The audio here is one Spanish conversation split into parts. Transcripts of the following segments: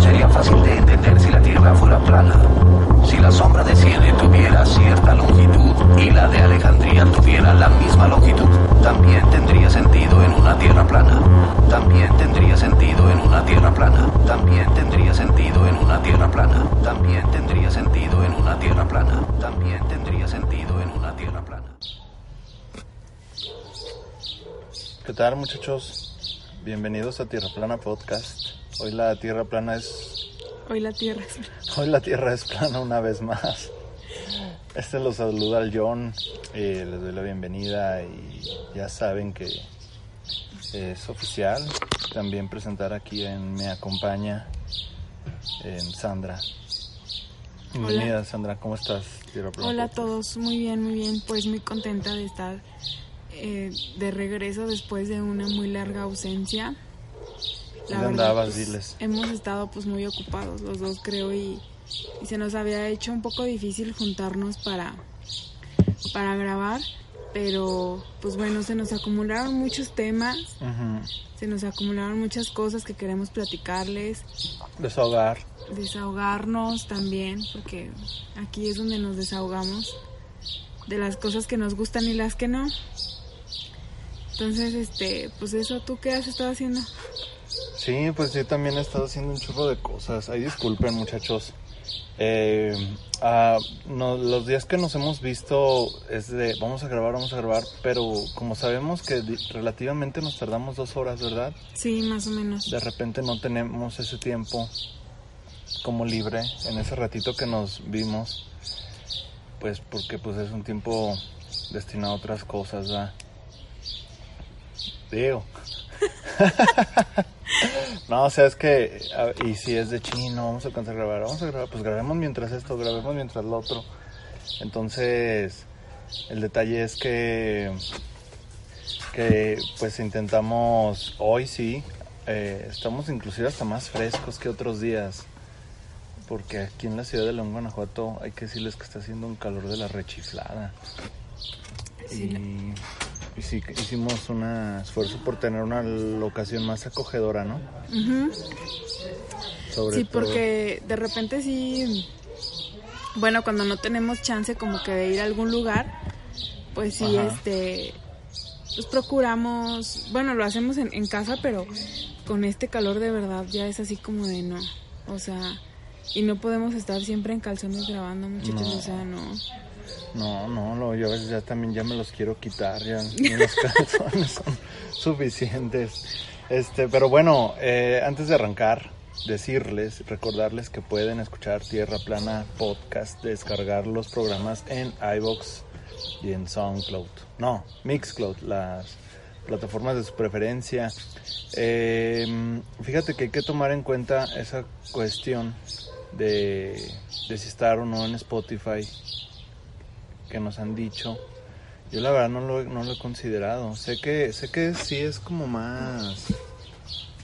Sería fácil de entender si la Tierra fuera plana. Si la sombra de Siene tuviera cierta longitud y la de Alejandría tuviera la misma longitud, también tendría sentido en una Tierra plana. También tendría sentido en una Tierra plana. También tendría sentido en una Tierra plana. También tendría sentido en una Tierra plana. También tendría sentido en una Tierra plana. ¿Qué tal muchachos? Bienvenidos a Tierra Plana Podcast. Hoy la Tierra Plana es... Hoy la tierra es... Hoy la Tierra es plana una vez más. Este los saluda al John. eh, les doy la bienvenida y ya saben que es oficial. También presentar aquí en Me Acompaña en Sandra. Bienvenida Sandra, ¿cómo estás? Tierra Plana Hola a Podcast? todos, muy bien, muy bien. Pues muy contenta de estar eh, de regreso después de una muy larga ausencia. ¿Dónde andabas? pues, hemos estado pues muy ocupados los dos creo y, y se nos había hecho un poco difícil juntarnos para, para grabar. Pero pues bueno, se nos acumularon muchos temas, se nos acumularon muchas cosas que queremos platicarles. Desahogar. desahogarnos también, porque aquí es donde nos desahogamos de las cosas que nos gustan y las que no. Entonces, este, pues eso, ¿tú qué has estado haciendo? Sí, pues yo también he estado haciendo un churro de cosas. Ay, disculpen, muchachos. Eh, ah, no, los días que nos hemos visto es de vamos a grabar, vamos a grabar, pero como sabemos que relativamente nos tardamos dos horas, ¿verdad? Sí, más o menos. De repente no tenemos ese tiempo como libre en ese ratito que nos vimos, pues porque pues es un tiempo destinado a otras cosas, ¿verdad? Digo. no, o sea, es que, y si es de chino, vamos a alcanzar a grabar, vamos a grabar, pues grabemos mientras esto, grabemos mientras lo otro. Entonces, el detalle es que, que pues intentamos, hoy sí, eh, estamos inclusive hasta más frescos que otros días. Porque aquí en la ciudad de León, Guanajuato, hay que decirles que está haciendo un calor de la rechiflada. Sí, y, y sí, hicimos un esfuerzo por tener una locación más acogedora, ¿no? Sobre Sí, todo- porque de repente sí, bueno, cuando no tenemos chance como que de ir a algún lugar, pues sí, Ajá. este, pues procuramos, bueno, lo hacemos en, en casa, pero con este calor de verdad ya es así como de no, o sea, y no podemos estar siempre en calzones grabando, muchachos, No. o sea, no. No, no, lo- yo a veces ya también ya me los quiero quitar, ya los calzones son suficientes. Este, pero bueno, eh, antes de arrancar, decirles, recordarles que pueden escuchar Tierra Plana Podcast, descargar los programas en iBox y en SoundCloud. No, Mixcloud, las plataformas de su preferencia. Eh, fíjate que hay que tomar en cuenta esa cuestión de, de si estar o no en Spotify que nos han dicho. Yo la verdad no lo, no lo he considerado. Sé que, sé que sí es como más...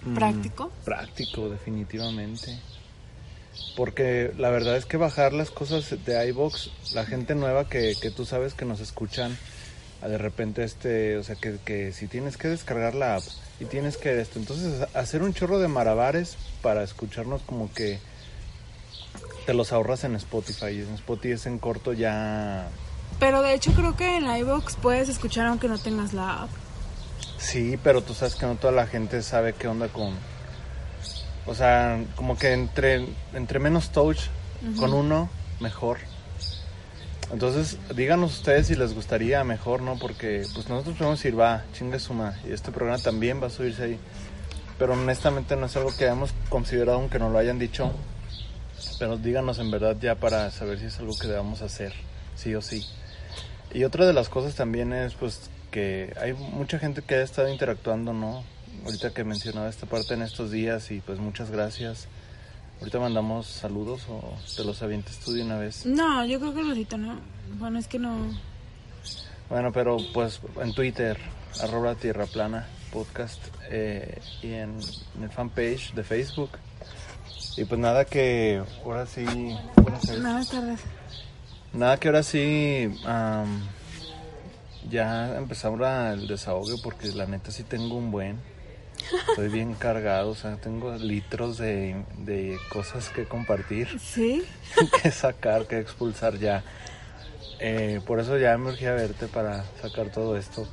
mm, ¿Práctico? práctico, definitivamente. Porque la verdad es que bajar las cosas de iBox, la gente nueva que, que tú sabes que nos escuchan, de repente este, o sea que, que si tienes que descargar la app y tienes que esto, entonces hacer un chorro de marabares para escucharnos como que te los ahorras en Spotify. Y en Spotify es en corto ya Pero de hecho creo que en iVoox puedes escuchar aunque no tengas la app. Sí, pero tú sabes que no toda la gente sabe qué onda con... O sea, como que entre, entre menos touch con uno, mejor. Entonces, díganos ustedes si les gustaría mejor, ¿no? Porque pues nosotros podemos decir, va, chingue suma, y este programa también va a subirse ahí. Pero honestamente no es algo que hayamos considerado, aunque no lo hayan dicho. Pero díganos en verdad ya para saber si es algo que debamos hacer, sí o sí. Y otra de las cosas también es, pues, que hay mucha gente que ha estado interactuando, ¿no? Ahorita que mencionaba esta parte en estos días y pues muchas gracias. Ahorita mandamos saludos o te los avientes tú de una vez. No, yo creo que Rosita no. Bueno, es que no. Bueno, pero pues en Twitter, arroba tierra plana podcast eh, y en, en el fanpage de Facebook. Y pues nada que ahora sí... Buenas tardes. Buenas tardes. Nada que ahora sí am, ya empezamos el desahogo porque la neta sí tengo un buen. Estoy bien cargado, o sea, tengo litros de, de cosas que compartir, ¿Sí? que sacar, que expulsar ya. Eh, por eso ya me urgí a verte para sacar todo esto.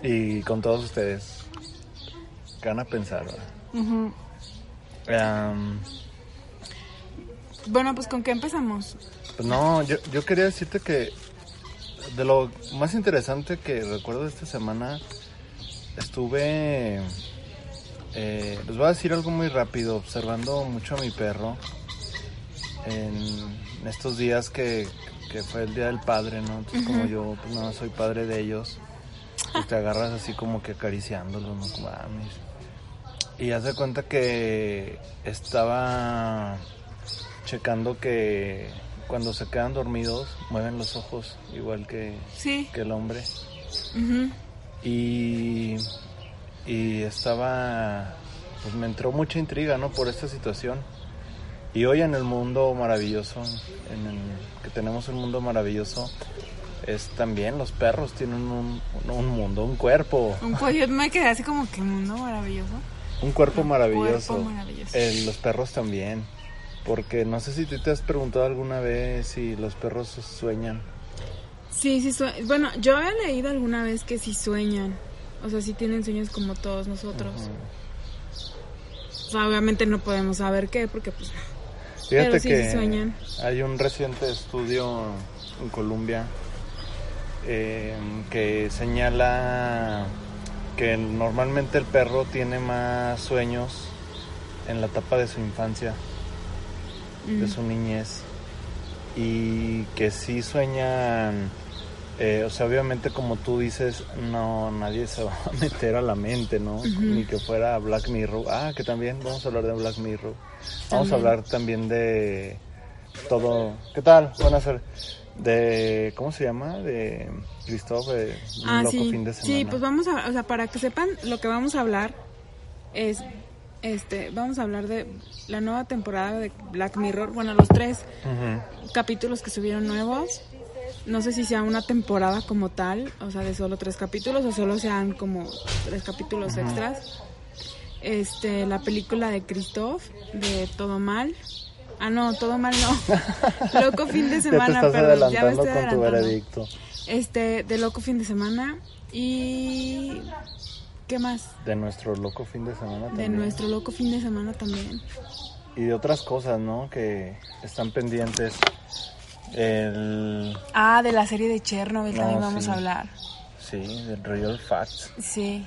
Y con todos ustedes. ¿Qué van a pensar? Am, Bueno, pues ¿con qué empezamos? Pues no, yo, yo quería decirte que de lo más interesante que recuerdo de esta semana, estuve, eh, les voy a decir algo muy rápido, observando mucho a mi perro en, estos días que, que fue el Día del Padre, ¿no? Entonces como yo pues no soy padre de ellos, pues te agarras así como que acariciándolos, ¿no? Como, ah, Y hace cuenta que estaba checando que cuando se quedan dormidos mueven los ojos igual que, Sí. que el hombre. Y, y estaba pues me entró mucha intriga no por esta situación. Y hoy en el mundo maravilloso en el que tenemos un mundo maravilloso es también los perros tienen un, un mundo un cuerpo. Un pollo me quedé así como que mundo maravilloso. un cuerpo Un maravilloso, cuerpo maravilloso. Eh, los perros también porque no sé si tú te has preguntado alguna vez si los perros sueñan Sí, sí, sue- bueno, yo había leído alguna vez que sí sueñan. O sea, sí tienen sueños como todos nosotros. O sea, obviamente no podemos saber qué, porque pues... Fíjate Pero sí, que sí sueñan. hay un reciente estudio en Colombia eh, que señala que normalmente el perro tiene más sueños en la etapa de su infancia, de su niñez, y que sí sueñan, eh, o sea, obviamente como tú dices, no, nadie se va a meter a la mente, ¿no? Ni que fuera Black Mirror. Ah, que también vamos a hablar de Black Mirror. Vamos a hablar también de todo. ¿Qué tal? Buenas tardes. De, ¿cómo se llama? De de un Ah, loco sí. fin de semana. Sí, pues vamos a, o sea, para que sepan lo que vamos a hablar es, este, vamos a hablar de la nueva temporada de Black Mirror. Bueno, los tres capítulos que subieron nuevos. No sé si sea una temporada como tal, o sea, de solo tres capítulos o solo sean como tres capítulos extras. Este, la película de Christoph, de Todo Mal. Ah, no, Todo Mal no. Loco fin de Ya te semana, estás perdón, ya me adelantando estoy con tu adelantando. veredicto. Este, de Loco fin de semana y ¿qué más? De nuestro loco fin de semana De también. nuestro Loco fin de semana también. Y de otras cosas, ¿no? Que están pendientes. El... Ah, de la serie de Chernobyl No, también vamos sí. a hablar. Sí, del Real Facts. Sí,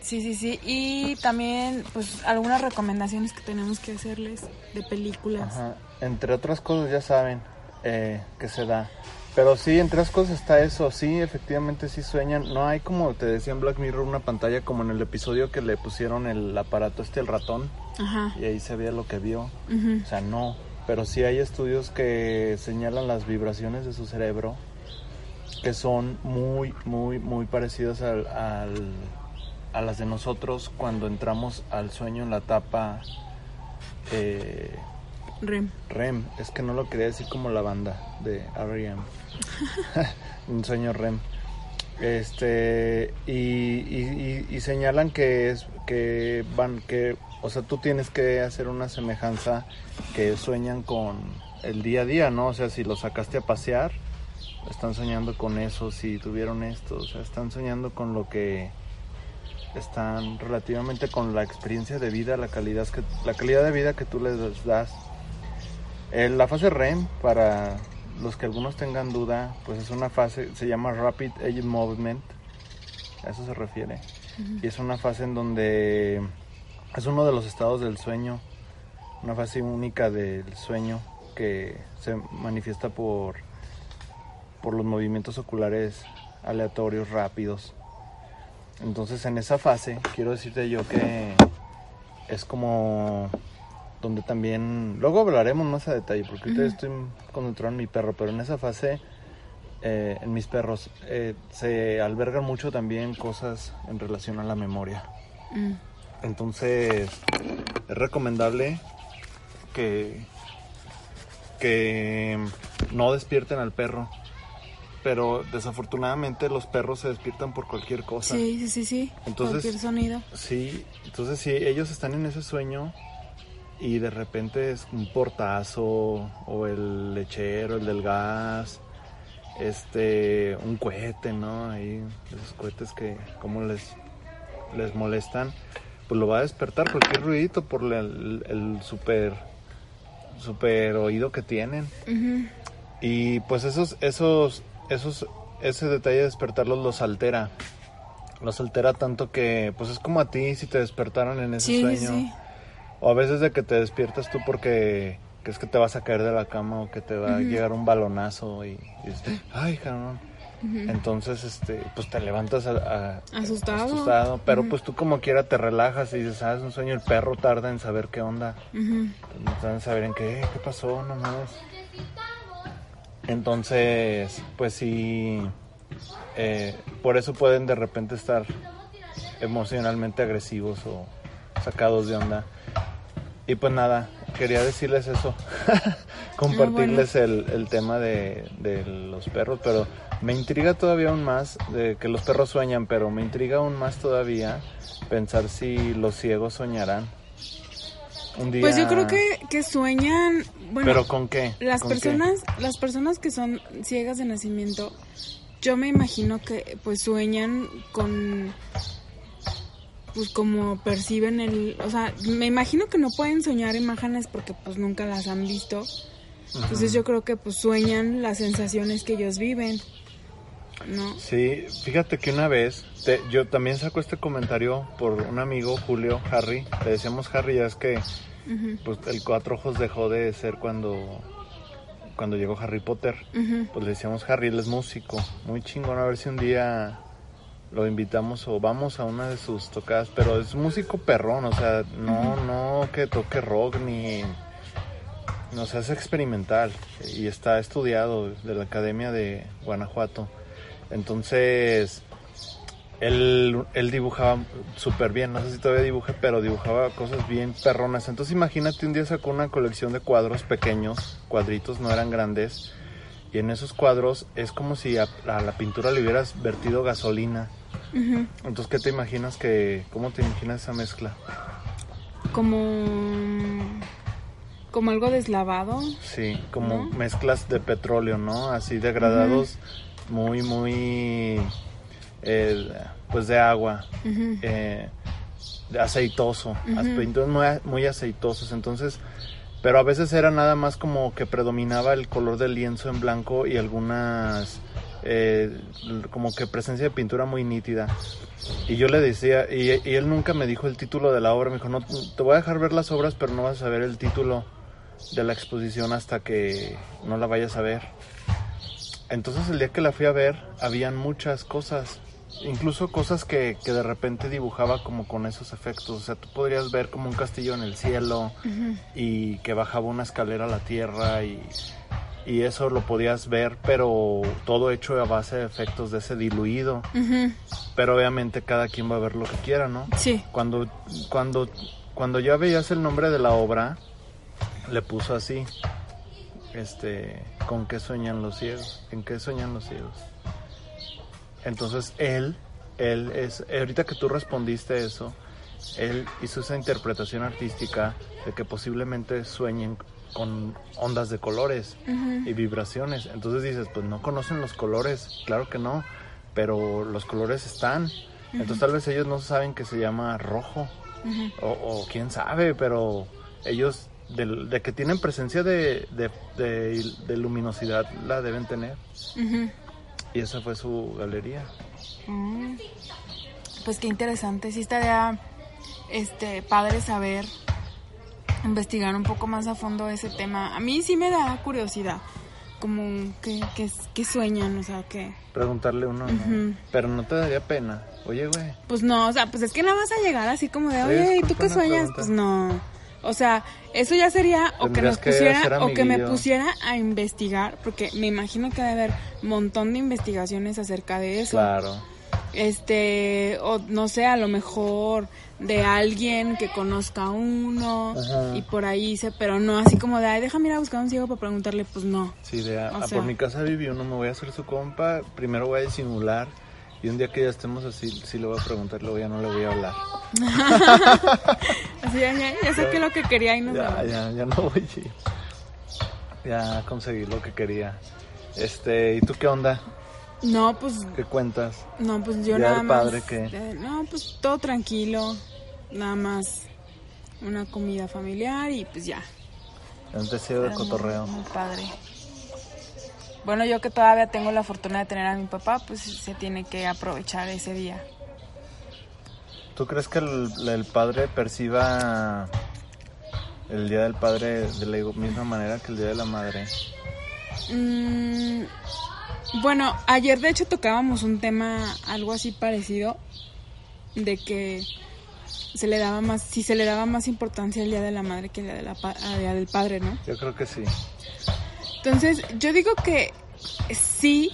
sí, sí, sí. Y también, pues, algunas recomendaciones que tenemos que hacerles de películas. Ajá. Entre otras cosas, ya saben eh, que se da. Pero sí, entre otras cosas está eso. Sí, efectivamente sí sueñan. No hay como te decía en Black Mirror una pantalla como en el episodio que le pusieron el aparato este al ratón Ajá. y ahí se veía lo que vio. ujú. O sea, no. Pero sí hay estudios que señalan las vibraciones de su cerebro que son muy, muy, muy parecidas al, al- a las de nosotros cuando entramos al sueño en la etapa eh, Rem. REM. Es que no lo quería decir como la banda de R.E.M. Un sueño REM. Este y, y- y- y señalan que es que van que o sea tú tienes que hacer una semejanza que sueñan con el día a día no o sea si lo sacaste a pasear están soñando con eso si tuvieron esto o sea están soñando con lo que están relativamente con la experiencia de vida la calidad que la calidad de vida que tú les das la fase REM para los que algunos tengan duda pues es una fase se llama Rapid Eye Movement a eso se refiere y es una fase en donde es uno de los estados del sueño una fase única del sueño que se manifiesta por por los movimientos oculares aleatorios, rápidos. Entonces en esa fase quiero decirte yo que es como donde también, luego hablaremos más a detalle, porque ahorita estoy concentrado en mi perro, pero en esa fase, eh, en mis perros, eh, se albergan mucho también cosas en relación a la memoria. Mm. Entonces, es recomendable que, que no despierten al perro. Pero desafortunadamente los perros se despiertan por cualquier cosa. Sí, sí, sí, sí. Entonces- Cualquier sonido. Sí, entonces si ellos están en ese sueño y de repente es un portazo o el lechero, el del gas, este, un cohete, ¿no? Ahí, esos cohetes que como les, les molestan, pues lo va a despertar cualquier ruidito por el, el super, super oído que tienen. Y pues esos, esos, esos, ese detalle de despertarlos los altera. Los altera tanto que, pues es como a ti si te despertaron en ese Sí, sueño. sí. O a veces de que te despiertas tú porque crees que te vas a caer de la cama o que te va a llegar un balonazo y, y ay, cabrón. Entonces, este, pues te levantas a- a- Asustado. asustado, pero pues tú como quiera te relajas y dices, ah, es un sueño, el perro tarda en saber qué onda. Tarda en saber en qué, qué pasó, no mames. Entonces, pues sí, eh, por eso pueden de repente estar emocionalmente agresivos o sacados de onda. Y pues nada, quería decirles eso, compartirles el, el tema de, de los perros, pero me intriga todavía aún más de que los perros sueñan, pero me intriga aún más todavía pensar si los ciegos soñarán. Un día, Pues yo creo que, que sueñan, bueno, ¿Pero con qué? las ¿Con qué? personas, las personas que son ciegas de nacimiento, yo me imagino que pues sueñan con pues como perciben el, o sea, me imagino que no pueden soñar imágenes porque pues nunca las han visto. Entonces yo creo que pues sueñan las sensaciones que ellos viven. ¿No? Sí, fíjate que una vez, te- yo también saco este comentario por un amigo, Julio, Harry, le decíamos Harry, ya es que pues, el Cuatro Ojos dejó de ser cuando, cuando llegó Harry Potter. Pues le decíamos Harry, él es músico, muy chingón, a ver si un día lo invitamos o vamos a una de sus tocadas, pero es músico perrón, o sea, no, no que toque rock ni... No sé, es experimental y está estudiado de la Academia de Guanajuato. Entonces, él, él dibujaba súper bien, no sé si todavía dibuje, pero dibujaba cosas bien perronas. Entonces imagínate, un día sacó una colección de cuadros pequeños, cuadritos, no eran grandes, y en esos cuadros es como si a, a la pintura le hubieras vertido gasolina. Entonces, ¿qué te imaginas que, cómo te imaginas esa mezcla? Como como algo deslavado. Sí, como ¿No? mezclas de petróleo, ¿no? Así degradados, muy, muy, eh, pues de agua, eh, aceitoso, aspectos muy, muy aceitosos. Entonces, pero a veces era nada más como que predominaba el color del lienzo en blanco y algunas, eh, como que presencia de pintura muy nítida. Y yo le decía, y, y él nunca me dijo el título de la obra, me dijo, no, te voy a dejar ver las obras, pero no vas a saber el título de la exposición hasta que no la vayas a ver. Entonces el día que la fui a ver, habían muchas cosas, incluso cosas que, que de repente dibujaba como con esos efectos. O sea, tú podrías ver como un castillo en el cielo y que bajaba una escalera a la tierra y, y eso lo podías ver, pero todo hecho a base de efectos de ese diluido. Pero obviamente cada quien va a ver lo que quiera, ¿no? Sí. Cuando, cuando, cuando ya veías el nombre de la obra, le puso así, este, ¿con qué sueñan los ciegos? ¿En qué sueñan los ciegos? Entonces él, él es, ahorita que tú respondiste eso, él hizo esa interpretación artística de que posiblemente sueñen con ondas de colores y vibraciones. Entonces dices, pues no conocen los colores, claro que no, pero los colores están. Entonces tal vez ellos no saben que se llama rojo, o, o quién sabe, pero ellos del- de, que tienen presencia de, de, de- de luminosidad la deben tener. Y esa fue su galería. Mm. Pues qué interesante, sí estaría este padre saber investigar un poco más a fondo ese tema. A mí sí me da curiosidad como que, que, que sueñan, o sea, que... Preguntarle uno. Pero no te daría pena. Oye, güey. Pues no, o sea, pues es que no vas a llegar así como de, oye, ¿y tú qué sueñas? pregunta. Pues no. O sea, eso ya sería o que nos pusiera o que me pusiera a investigar, porque me imagino que debe haber un montón de investigaciones acerca de eso. Claro. Este, o no sé, a lo mejor de alguien que conozca a uno Ajá. y por ahí se, pero no así como de, ay, déjame ir a buscar a un ciego para preguntarle, pues no. Sí, de a, O a sea- por mi casa viví uno, me voy a hacer su compa. Primero voy a disimular. Y un día que ya estemos así, sí le voy a preguntar, luego ya no le voy a hablar. Así ya, ya, ya saqué lo que quería y no Ya, me- ya, ya no voy. Ya conseguí lo que quería. Este, ¿y tú qué onda? No, pues ¿Qué cuentas? No, pues yo Día nada más. Padre, ¿qué? eh, no, pues todo tranquilo. Nada más una comida familiar y pues ya. Un deseo de muy- cotorreo. Muy, padre. Bueno, yo que todavía tengo la fortuna de tener a mi papá, pues se tiene que aprovechar ese día. ¿Tú crees que el, el padre perciba el día del padre de la misma manera que el día de la madre? Mm, bueno, ayer de hecho tocábamos un tema algo así parecido de que se le daba más, si se le daba más importancia al día de la madre que el día, de la al día del padre, ¿no? Yo creo que sí. Entonces, yo digo que sí,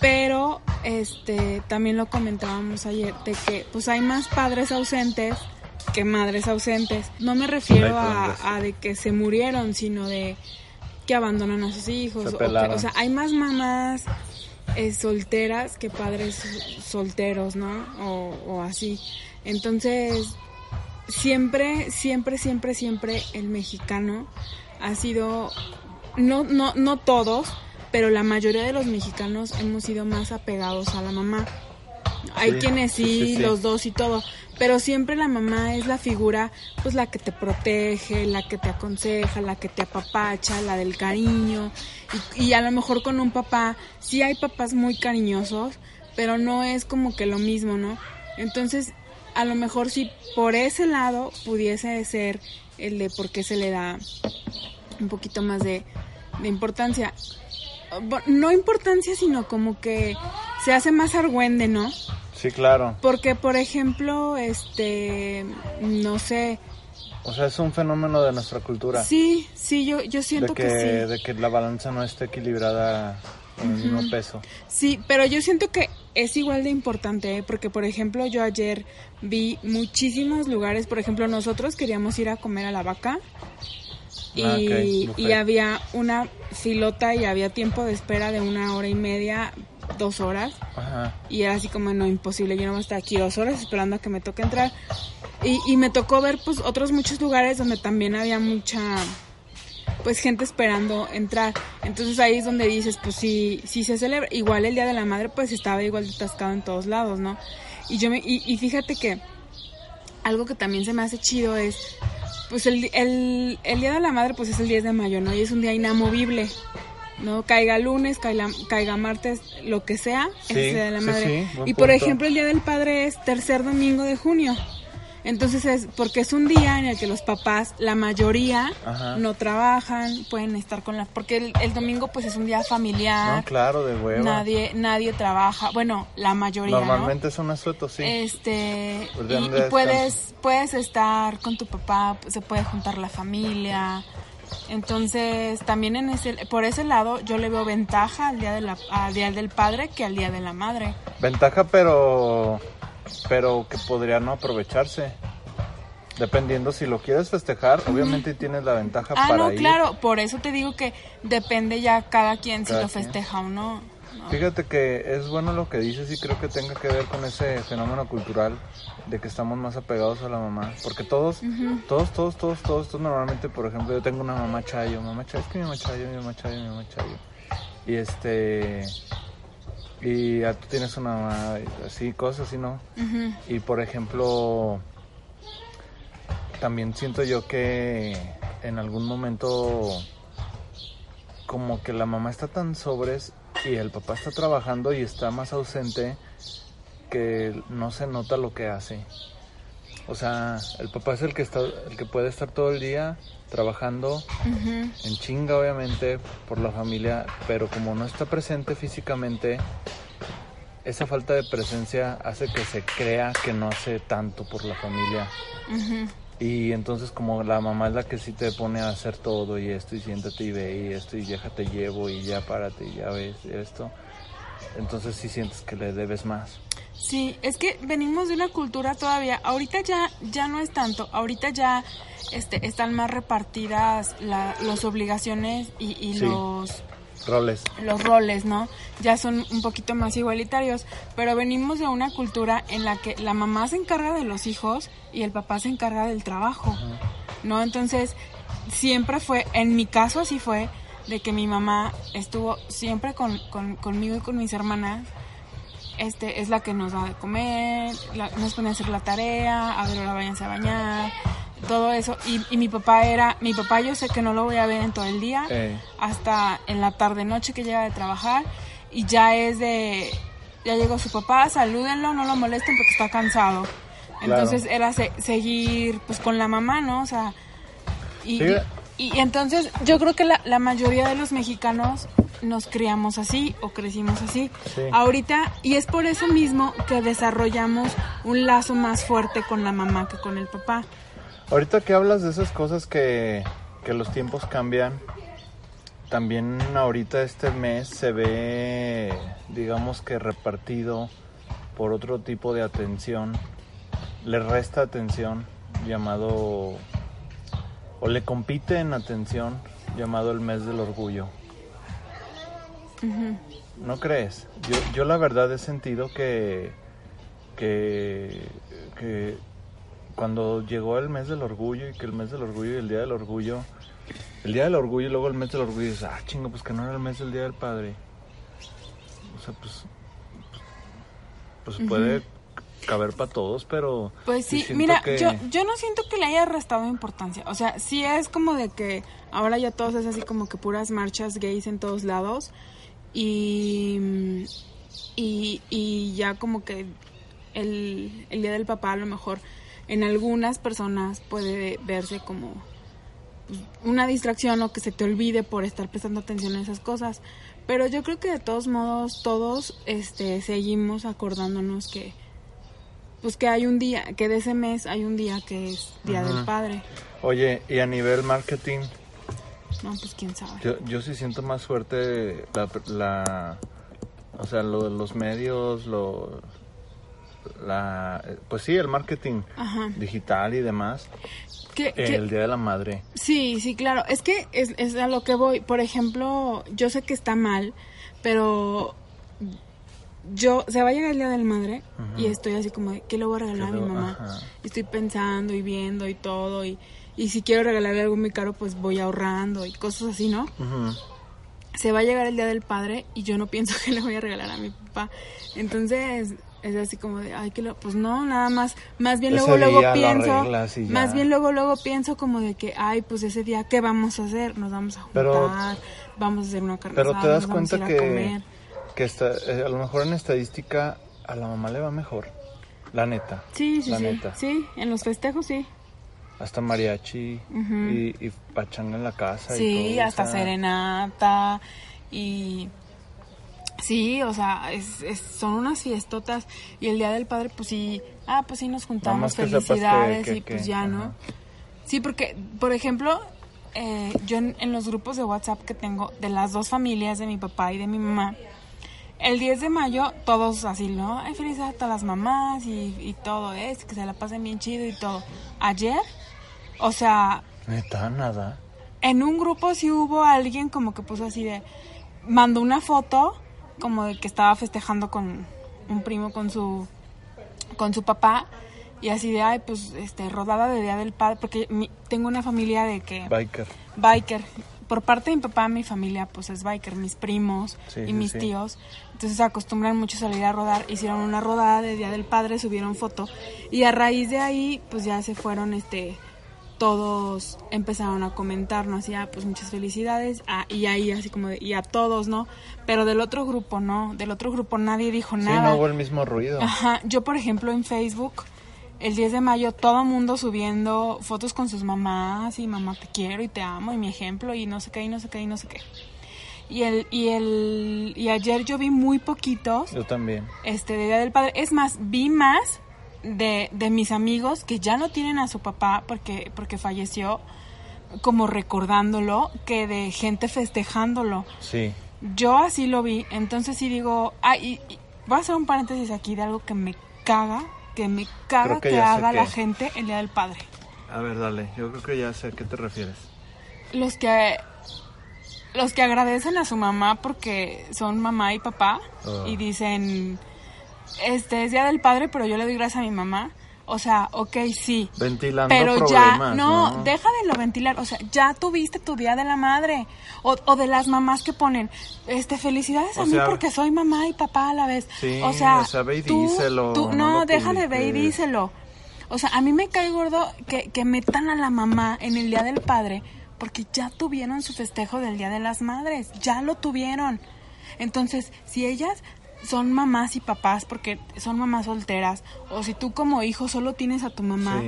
pero este también lo comentábamos ayer de que pues hay más padres ausentes que madres ausentes. No me refiero a, a de que se murieron, sino de que abandonan a sus hijos. Se o, que- pelaron. o sea, hay más mamás eh, solteras que padres solteros, ¿no? O, o así. Entonces, siempre, siempre, siempre, siempre el mexicano ha sido, no, no, no todos, pero la mayoría de los mexicanos hemos sido más apegados a la mamá. Hay Sí, quienes sí, sí, sí, sí. los dos y todo, pero siempre la mamá es la figura, pues la que te protege, la que te aconseja, la que te apapacha, la del cariño. Y, y a lo mejor con un papá, sí hay papás muy cariñosos, pero no es como que lo mismo, ¿no? Entonces, a lo mejor sí por ese lado pudiese ser el de por qué se le da un poquito más de, de importancia. No importancia, sino como que se hace más argüende, ¿no? Sí, claro. Porque, por ejemplo, este, no sé, O sea, es un fenómeno de nuestra cultura. sí, sí, yo, yo de siento que, que, sí. de que la balanza no esté equilibrada en el mismo peso. Sí, pero yo siento que es igual de importante, ¿eh? porque por ejemplo yo ayer vi muchísimos lugares, por ejemplo nosotros queríamos ir a comer a la vaca y, Ah, buffet. y había una filota y había tiempo de espera de una hora y media, dos horas Ajá. y era así como no imposible, yo no voy a estar aquí dos horas esperando a que me toque entrar y, y me tocó ver pues otros muchos lugares donde también había mucha pues gente esperando entrar. Entonces ahí es donde dices, pues sí, sí se celebra. Igual el Día de la Madre, pues estaba igual de atascado en todos lados, ¿no? Y yo me, y, y fíjate que algo que también se me hace chido es, pues el, el, el Día de la Madre, pues es el 10 de mayo, ¿no? Y es un día inamovible. No caiga lunes, caiga, caiga martes, lo que sea, Sí, es el Día de la Madre. sí, y por ejemplo, el Día del Padre es tercer domingo de junio. Entonces es porque es un día en el que los papás, la mayoría, Ajá. no trabajan, pueden estar con la... Porque el, el domingo pues es un día familiar, No, claro, de hueva. nadie nadie trabaja, bueno, la mayoría, ¿no? Normalmente son asuetos, sí. Este, Pues y, y puedes, puedes estar con tu papá, se puede juntar la familia. Entonces, también en ese, por ese lado, yo le veo ventaja al día, de la, al día del padre que al día de la madre. Ventaja, pero pero que podría no aprovecharse. Dependiendo si lo quieres festejar, obviamente tienes la ventaja Ah, para no, ir. claro, por eso te digo que depende ya cada quien Cada si lo quien. festeja o no. ¿no? Fíjate que es bueno lo que dices y creo que tenga que ver con ese fenómeno cultural de que estamos más apegados a la mamá. Porque todos, todos, todos, todos, todos, todos normalmente, por ejemplo, yo tengo una mamá chayo, mamá chayo, es que mi mamá chayo, mi mamá chayo, mi mamá chayo. Y este... Y ya tú tienes una mamá, así, cosas así, ¿no? Y por ejemplo, también siento yo que en algún momento como que la mamá está tan sobres y el papá está trabajando y está más ausente que no se nota lo que hace. O sea, el papá es el que está, el que puede estar todo el día trabajando en chinga, obviamente, por la familia, pero como no está presente físicamente, esa falta de presencia hace que se crea que no hace tanto por la familia. Y entonces como la mamá es la que sí te pone a hacer todo y esto y siéntate y ve y esto y ya te llevo y ya párate y ya ves esto, entonces sí sientes que le debes más. Sí, es que venimos de una cultura todavía, ahorita ya ya no es tanto, ahorita ya este están más repartidas la, las obligaciones y, y Sí. los Roles. los roles, ¿no? Ya son un poquito más igualitarios, pero venimos de una cultura en la que la mamá se encarga de los hijos y el papá se encarga del trabajo, ¿no? Entonces, siempre fue, en mi caso así fue, de que mi mamá estuvo siempre con, con- conmigo y con mis hermanas, este, es la que nos da de comer, la- nos pone a hacer la tarea, a ver, ahora váyanse a bañar, todo eso, y, y mi papá era, mi papá yo sé que no lo voy a ver en todo el día, Eh, hasta en la tarde noche que llega de trabajar y ya es de ya llegó su papá, salúdenlo, no lo molesten porque está cansado. Entonces era se- seguir pues con la mamá, ¿no? O sea, y, Sí. y- y entonces yo creo que la, la mayoría de los mexicanos nos criamos así o crecimos así. Sí. Ahorita, y es por eso mismo que desarrollamos un lazo más fuerte con la mamá que con el papá. Ahorita que hablas de esas cosas que, que los tiempos cambian, también ahorita este mes se ve, digamos que repartido por otro tipo de atención, le resta atención llamado, o le compite en atención llamado el mes del orgullo. ¿No crees? Yo, yo la verdad he sentido que, que, que cuando llegó el mes del orgullo y que el mes del orgullo y el día del orgullo, el día del orgullo y luego el mes del orgullo, dices, ah, chingo, pues que no era el mes del día del padre. O sea, pues, pues puede caber para todos, pero... Pues sí, mira, que- yo, yo no siento que le haya restado importancia. O sea, sí es como de que ahora ya todos es así como que puras marchas gays en todos lados. Y, y, y ya como que el, el Día del Papá a lo mejor en algunas personas puede verse como pues, una distracción o que se te olvide por estar prestando atención a esas cosas. Pero yo creo que de todos modos todos este seguimos acordándonos que pues que hay un día, que de ese mes hay un día que es Día del Padre. Oye, y a nivel marketing, No, pues quién sabe. Yo, yo sí siento más fuerte la, la- o sea, lo de los medios, lo, la, pues sí, el marketing Ajá. digital y demás, Que- en que- el Día de la Madre. Sí, sí, claro. Es que es, es a lo que voy. Por ejemplo, yo sé que está mal, pero yo, se va a llegar el Día del Madre y estoy así como, de, ¿qué le voy a regalar a ¿Qué mi mamá? ajá. Y Estoy pensando y viendo y todo. Y, y si quiero regalarle algo muy caro, pues voy ahorrando y cosas así, ¿no? Se va a llegar el día del padre y yo no pienso que le voy a regalar a mi papá. Entonces es así como de, ay, que lo, pues no, nada más, más bien Ese luego luego pienso, más bien luego luego pienso como de que, ay, pues ese día qué vamos a hacer, nos vamos a juntar, Pero- vamos a hacer una carne Pero te das a cuenta ir a que, comer. que está, eh, a lo mejor en estadística a la mamá le va mejor, la neta. Sí, sí, la sí, neta. sí, en los festejos sí. Hasta mariachi y, y pachanga en la casa. y Sí, o hasta sea, serenata y sí, o sea, es, es- son unas fiestotas y el día del padre pues sí, ah, pues sí nos juntamos, que que- felicidades y pues que- ya, ¿no? Sí, porque por ejemplo, eh, yo en, en los grupos de WhatsApp que tengo de las dos familias, de mi papá y de mi mamá, el 10 de mayo todos así, ¿no? Ay, felicidades a todas las mamás y, y todo eso, que se la pasen bien chido y todo. Ayer, o sea, Neta, nada. en un grupo sí hubo alguien como que puso así de mandó una foto como de que estaba festejando con un primo con su con su papá y así de ay pues este rodada de día del padre porque mi- tengo una familia de que Biker. biker por parte de mi papá mi familia pues es biker mis primos Sí, y sí, mis sí. tíos entonces se acostumbran mucho a salir a rodar hicieron una rodada de día del padre subieron foto y a raíz de ahí pues ya se fueron este todos empezaron a comentarnos y ah, pues muchas felicidades ah, y ahí así como de, y a todos no pero del otro grupo no del otro grupo nadie dijo Sí, nada no hubo el mismo ruido. Ajá, yo por ejemplo en Facebook el 10 de mayo todo mundo subiendo fotos con sus mamás y mamá te quiero y te amo y mi ejemplo y no sé qué y no sé qué y no sé qué. Y el y el y ayer yo vi muy poquitos Yo también. este de Día del Padre. Es más, vi más de, de mis amigos que ya no tienen a su papá porque porque falleció como recordándolo que de gente festejándolo. Sí. Yo así lo vi, entonces sí digo, ah, y, y voy a hacer un paréntesis aquí de algo que me caga, que me caga Creo que haga la gente el Día del Padre. A ver, dale. Yo creo que ya sé a qué te refieres. Los que los que agradecen a su mamá porque son mamá y papá Ah. y dicen, este es Día del Padre, pero yo le doy gracias a mi mamá. O sea, ok, sí. Ventilando Pero ya, problemas, no, ¿no? deja de lo ventilar, o sea, ya tuviste tu día de la madre, o, o de las mamás que ponen, este, felicidades a mí porque soy mamá y papá a la vez. Sí, o sea, o sea, ve y díselo, tú- no deja de ver y díselo. O sea, a mí me cae gordo que, que metan a la mamá en el día del padre, porque ya tuvieron su festejo del día de las madres, ya lo tuvieron. Entonces, si ellas son mamás y papás porque son mamás solteras, o si tú como hijo solo tienes a tu mamá.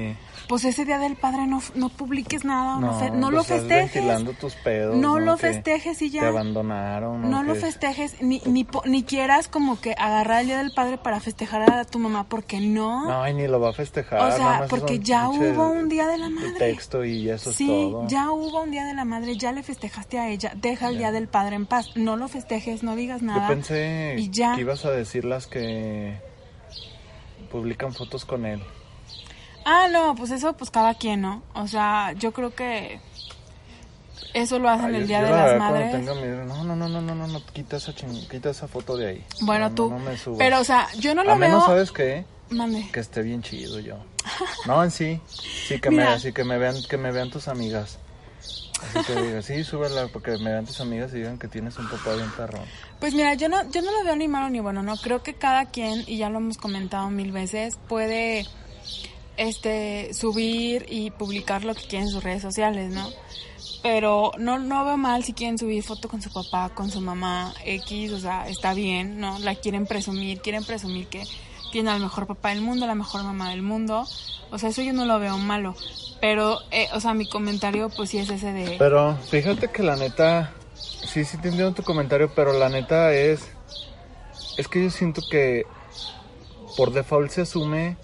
Pues ese día del padre no, no publiques nada, no, No, no pues lo festejes. tus pedos. No lo festejes y ya. Te abandonaron. No lo festejes, ni, ni, po- ni quieras como que agarrar el día del padre para festejar a tu mamá, porque no. No, y ni lo va a festejar. O sea, porque ya hubo un día de la madre. Texto y eso sí, es todo. ya hubo un día de la madre, ya le festejaste a ella, deja el día del padre en paz, no lo festejes, no digas Yo nada. pensé y ya. que ibas a decir las que publican fotos con él. Ah, no, pues eso, pues cada quien, ¿no? O sea, yo creo que eso lo hacen Ay, el día de la las madres. No, no, no, no, no, no, no, quita esa, ching- quita esa foto de ahí. Bueno, No, tú. No, me subas. pero, o sea, yo no lo a menos, veo. ¿sabes qué? Mande. Que esté bien chido yo. No, en sí. Sí, que, Mira. me, sí, que me vean, que me vean tus amigas. Así que diga, sí, súbela porque me vean tus amigas y digan que tienes un papá bien perrón. Pues mira, yo no, yo no lo veo ni malo ni bueno, ¿no? Creo que cada quien, y ya lo hemos comentado mil veces, puede este subir y publicar lo que quiere en sus redes sociales, ¿no? Pero no, no veo mal si quieren subir foto con su papá, con su mamá, X, o sea, está bien, ¿no? La quieren presumir, quieren presumir que tiene al mejor papá del mundo, la mejor mamá del mundo. O sea, eso yo no lo veo malo. Pero, eh, o sea, mi comentario pues sí es ese de... Pero fíjate que la neta, sí, sí te entiendo tu comentario, pero la neta es, es que yo siento que por default se asume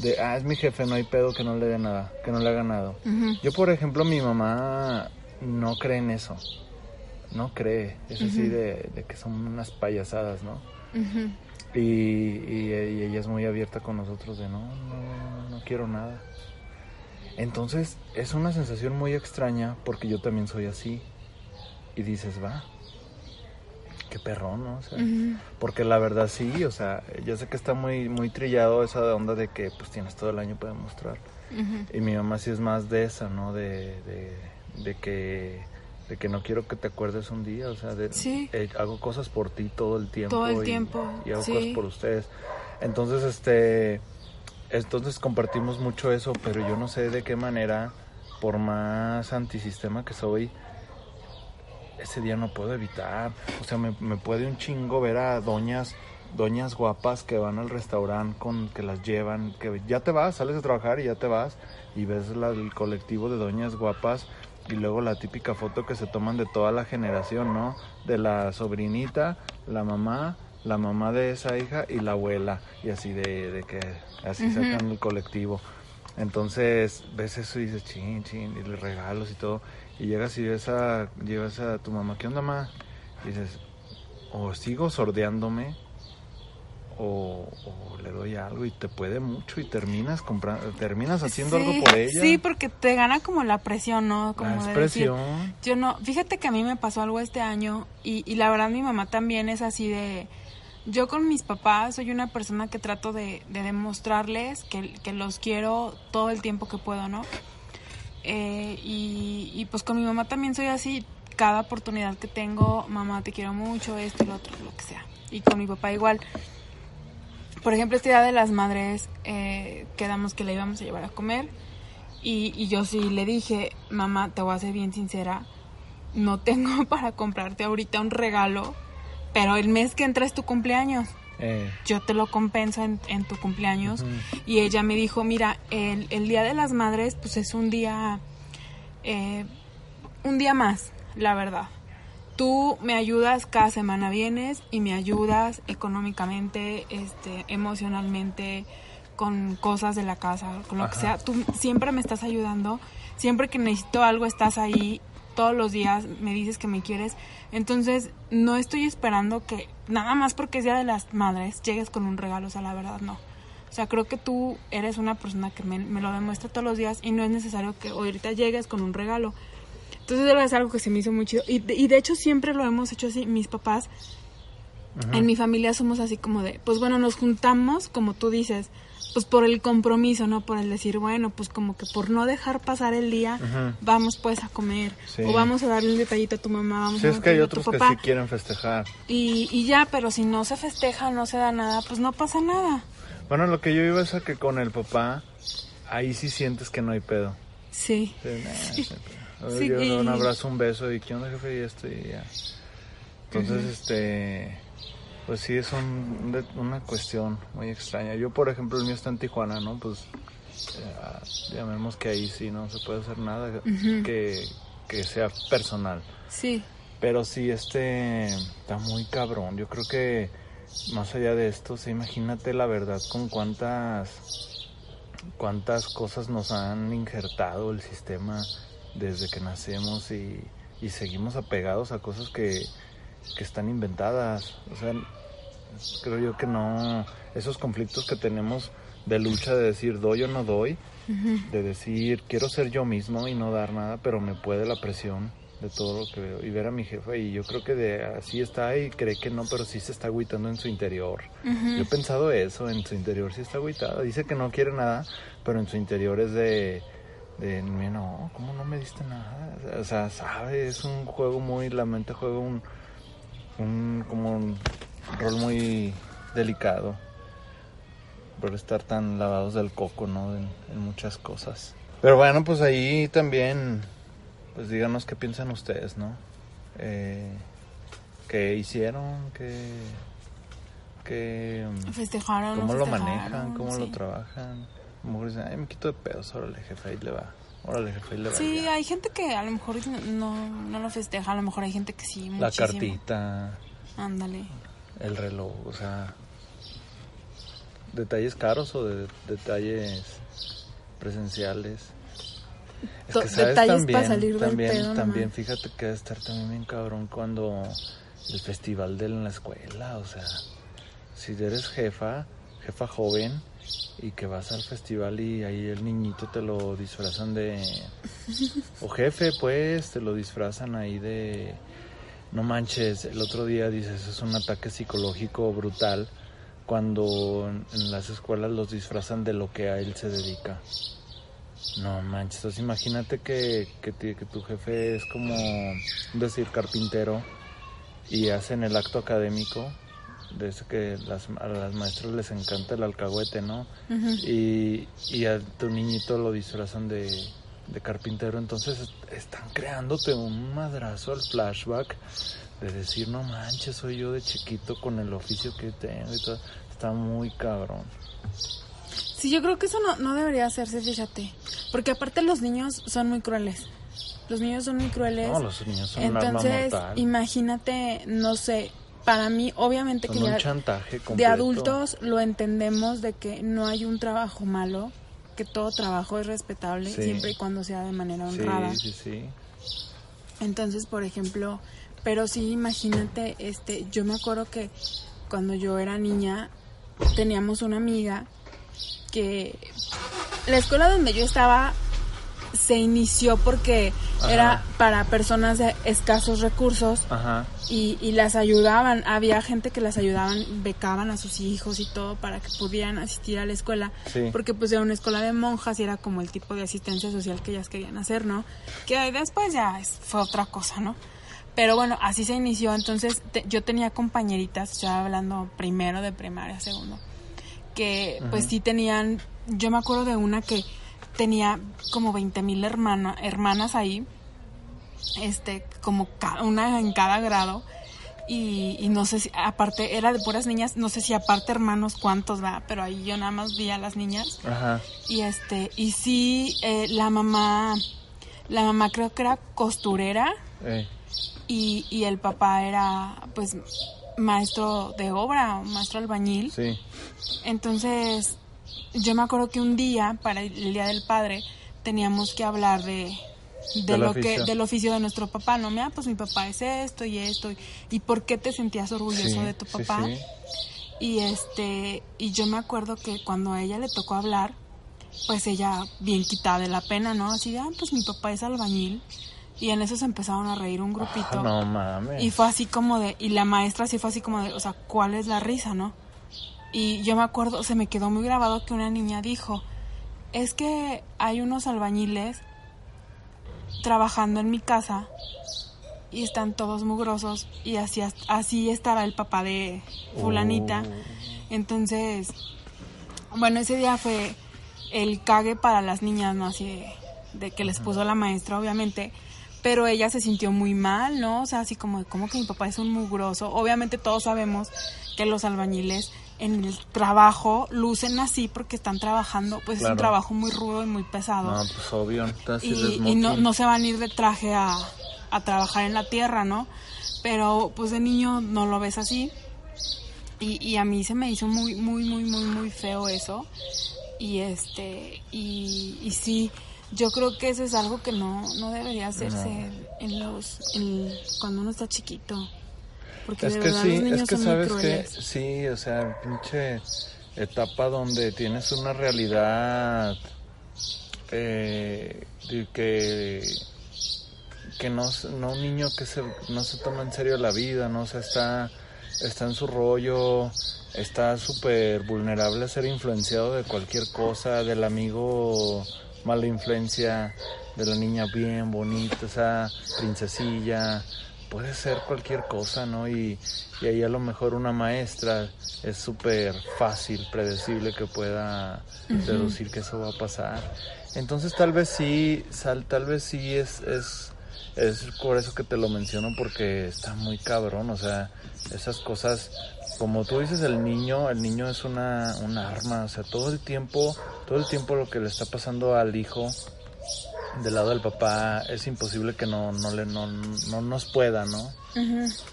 de, ah, es mi jefe, no hay pedo que no le dé nada, que no le haga nada. Ujú. Yo, por ejemplo, mi mamá no cree en eso, no cree, es así de, de que son unas payasadas, ¿no? Y, y- y ella es muy abierta con nosotros de no, no, no, no quiero nada. Entonces es una sensación muy extraña porque yo también soy así. Y dices, va, qué perrón, ¿no? O sea. Porque la verdad sí, o sea, yo sé que está muy, muy trillado esa onda de que pues tienes todo el año para demostrar. Y mi mamá sí es más de esa, ¿no? De, de, de que de que no quiero que te acuerdes un día, o sea, de, Sí. eh, hago cosas por ti todo el tiempo. Todo el y- tiempo, Y, hago sí. cosas por ustedes. Entonces, este, entonces compartimos mucho eso, pero yo no sé de qué manera, por más antisistema que soy, ese día no puedo evitar. O sea, me, me puede un chingo ver a doñas, doñas guapas que van al restaurante con que las llevan, que ya te vas, sales a trabajar y ya te vas y ves la- el colectivo de doñas guapas y luego la típica foto que se toman de toda la generación, ¿no? De la sobrinita, la mamá, la mamá de esa hija y la abuela y así de, de que así Ujú. sacan el colectivo. Entonces ves eso y dices, chin, chin, y regalos y todo. Y llegas y ves a, llegas a tu mamá, ¿qué onda, mamá? Y dices, o sigo sordeándome, o, o le doy algo y te puede mucho y terminas comprando, terminas haciendo Sí, algo por ella. Sí, porque te gana como la presión, ¿no? Como la de decir, expresión. yo no, fíjate que a mí me pasó algo este año y, y la verdad mi mamá también es así de, yo con mis papás soy una persona que trato de, de demostrarles que, que los quiero todo el tiempo que puedo, ¿no? Eh, y, pues con mi mamá también soy así, cada oportunidad que tengo, mamá te quiero mucho, esto y lo otro, lo que sea. Y con mi papá igual. Por ejemplo, este día de las madres, eh, quedamos que la íbamos a llevar a comer. Y, y yo sí le dije, mamá, te voy a ser bien sincera, no tengo para comprarte ahorita un regalo, pero el mes que entra es tu cumpleaños. Eh, yo te lo compenso en, en tu cumpleaños. Y ella me dijo, mira, el, el Día de las Madres, pues es un día, eh, un día más, la verdad. Tú me ayudas, cada semana vienes y me ayudas económicamente, este, emocionalmente, con cosas de la casa, con lo que sea. Tú siempre me estás ayudando, siempre que necesito algo estás ahí, todos los días me dices que me quieres. Entonces, no estoy esperando que nada más porque es Día de las Madres llegues con un regalo, o sea, la verdad no. O sea, creo que tú eres una persona que me, me lo demuestra todos los días y no es necesario que ahorita llegues con un regalo. Entonces, eso es algo que se me hizo muy chido. Y de, y de hecho, siempre lo hemos hecho así. Mis papás, en mi familia somos así como de, pues bueno, nos juntamos, como tú dices, pues por el compromiso, ¿no? Por el decir, bueno, pues como que por no dejar pasar el día, vamos pues a comer. Sí. O vamos a darle un detallito a tu mamá, vamos Sí, a es que hay otros que sí quieren festejar. Y, y ya, pero si no se festeja, no se da nada, pues no pasa nada. Bueno, lo que yo iba es a que con el papá, ahí sí sientes que no hay pedo. Sí. Sí, nah, sí, pero- Sí, yo y- un abrazo, un beso y qué onda jefe y esto y ya. Entonces, este, pues sí es un- una cuestión muy extraña. Yo, por ejemplo, el mío está en Tijuana, ¿no? Pues ya, llamemos que ahí sí no se puede hacer nada que, que sea personal. Sí. Pero sí, este, está muy cabrón. Yo creo que más allá de esto, sí, imagínate la verdad con cuántas, cuántas cosas nos han injertado el sistema desde que nacemos y, y seguimos apegados a cosas que, que están inventadas. O sea, creo yo que no, esos conflictos que tenemos de lucha de decir doy o no doy, de decir quiero ser yo mismo y no dar nada, pero me puede la presión de todo lo que veo y ver a mi jefa y yo creo que de así está y cree que no, pero sí se está agüitando en su interior. Yo he pensado eso, en su interior sí está agüitada. Dice que no quiere nada, pero en su interior es de, de no, ¿cómo no me diste nada? O sea, sabe, es un juego muy, la mente juega un, un como un rol muy delicado por estar tan lavados del coco, ¿no? En, en muchas cosas. Pero bueno, pues ahí también, pues díganos qué piensan ustedes, ¿no? Eh, ¿Qué hicieron? ¿Qué, qué, Festejaron. no ¿Cómo lo festejaron, manejan? ¿Cómo lo sí. trabajan? A lo mejor dicen, ay, me quito de pedos, órale, jefe, ahí le va. Órale, jefe, ahí le va. Sí, ya". hay gente que a lo mejor no, no lo festeja, a lo mejor hay gente que sí, La muchísimo. cartita, Ándale. El reloj, o sea, detalles caros o de, detalles presenciales. Es que sabes detalles también, pa' salir del también, pedo también fíjate que debe estar también bien cabrón cuando el festival de la escuela, o sea, si eres jefa, jefa joven y que vas al festival y ahí el niñito te lo disfrazan de o jefe pues te lo disfrazan ahí de no manches, el otro día dices es un ataque psicológico brutal cuando en, las escuelas los disfrazan de lo que a él se dedica. No manches, entonces imagínate que, que, que tu jefe es como, decir, carpintero y hacen el acto académico, de que las, a las maestras les encanta el alcahuete, ¿no? y, y a tu niñito lo disfrazan de, de carpintero, entonces est- están creándote un madrazo al flashback de decir, no manches, soy yo de chiquito con el oficio que tengo y todo. Está muy cabrón. Sí, yo creo que eso no, no debería hacerse, fíjate. Porque aparte los niños son muy crueles. Los niños son muy crueles. No, los niños son un arma Entonces, mortal. imagínate, no sé, para mí, obviamente Son que un ya chantaje completo. de adultos lo entendemos de que no hay un trabajo malo, que todo trabajo es respetable Sí. siempre y cuando sea de manera Sí, honrada. sí, sí. Entonces, por ejemplo, pero sí, imagínate, este, yo me acuerdo que cuando yo era niña teníamos una amiga que la escuela donde yo estaba se inició porque Ajá. era para personas de escasos recursos Ajá. y, y las ayudaban, había gente que las ayudaban, becaban a sus hijos y todo para que pudieran asistir a la escuela, Sí. porque pues era una escuela de monjas y era como el tipo de asistencia social que ellas querían hacer, ¿no? Que después ya fue otra cosa, ¿no? Pero bueno, así se inició, entonces te- yo tenía compañeritas, ya hablando primero de primaria, segundo, que pues sí tenían, yo me acuerdo de una que tenía como 20 mil hermanas ahí, este, como una en cada grado. Y, y no sé si, aparte, era de puras niñas, no sé si aparte hermanos cuántos, va, pero ahí yo nada más vi a las niñas. Ajá. Y este, y sí, eh, la mamá, la mamá creo que era costurera Eh, y, y el papá era, pues, maestro de obra, o maestro albañil. sí. Entonces, yo me acuerdo que un día, para el Día del Padre, teníamos que hablar de, de lo que, del oficio de nuestro papá, ¿no? Mira, pues mi papá es esto y esto, y, y por qué te sentías orgulloso sí, de tu papá. sí. Y este, y yo me acuerdo que cuando a ella le tocó hablar, pues ella bien quitada de la pena, ¿no? Así de, ah, pues mi papá es albañil. Y en eso se empezaron a reír un grupito. Ah, no mames. Y fue así como de, y la maestra sí fue así como de, o sea, ¿cuál es la risa, no? Y yo me acuerdo, se me quedó muy grabado que una niña dijo, es que hay unos albañiles trabajando en mi casa y están todos mugrosos y así, así estaba el papá de fulanita. Entonces, bueno, ese día fue el cague para las niñas, ¿no? Así de, de que les puso la maestra, obviamente. Pero ella se sintió muy mal, ¿no? O sea, así como, de, ¿cómo que mi papá es un mugroso? Obviamente todos sabemos que los albañiles en el trabajo lucen así porque están trabajando, pues es Claro. un trabajo muy rudo y muy pesado No, pues obvio. y, y no, no se van a ir de traje a, a trabajar en la tierra, ¿no? Pero pues de niño no lo ves así. Y, y a mí se me hizo muy, muy, muy, muy, muy feo eso. Y este, y, y sí, yo creo que eso es algo que no, no debería hacerse en los, en- cuando uno está chiquito. Porque Es de que verdad sí, los niños es que son sabes que sí, o sea, pinche etapa donde tienes una realidad eh, que que no, no un niño que se, no se toma en serio la vida, no o sea, está, está en su rollo, está súper vulnerable a ser influenciado de cualquier cosa, del amigo mala influencia, de la niña bien bonita, esa princesilla, puede ser cualquier cosa, ¿no? Y, y ahí a lo mejor una maestra es súper fácil, predecible que pueda deducir que eso va a pasar. Entonces tal vez sí, sal, tal vez sí es, es, es por eso que te lo menciono porque está muy cabrón, o sea, esas cosas, como tú dices, el niño, el niño es una, un arma, o sea, todo el tiempo, todo el tiempo lo que le está pasando al hijo del lado del papá es imposible que no, no le, no, no nos pueda, ¿no?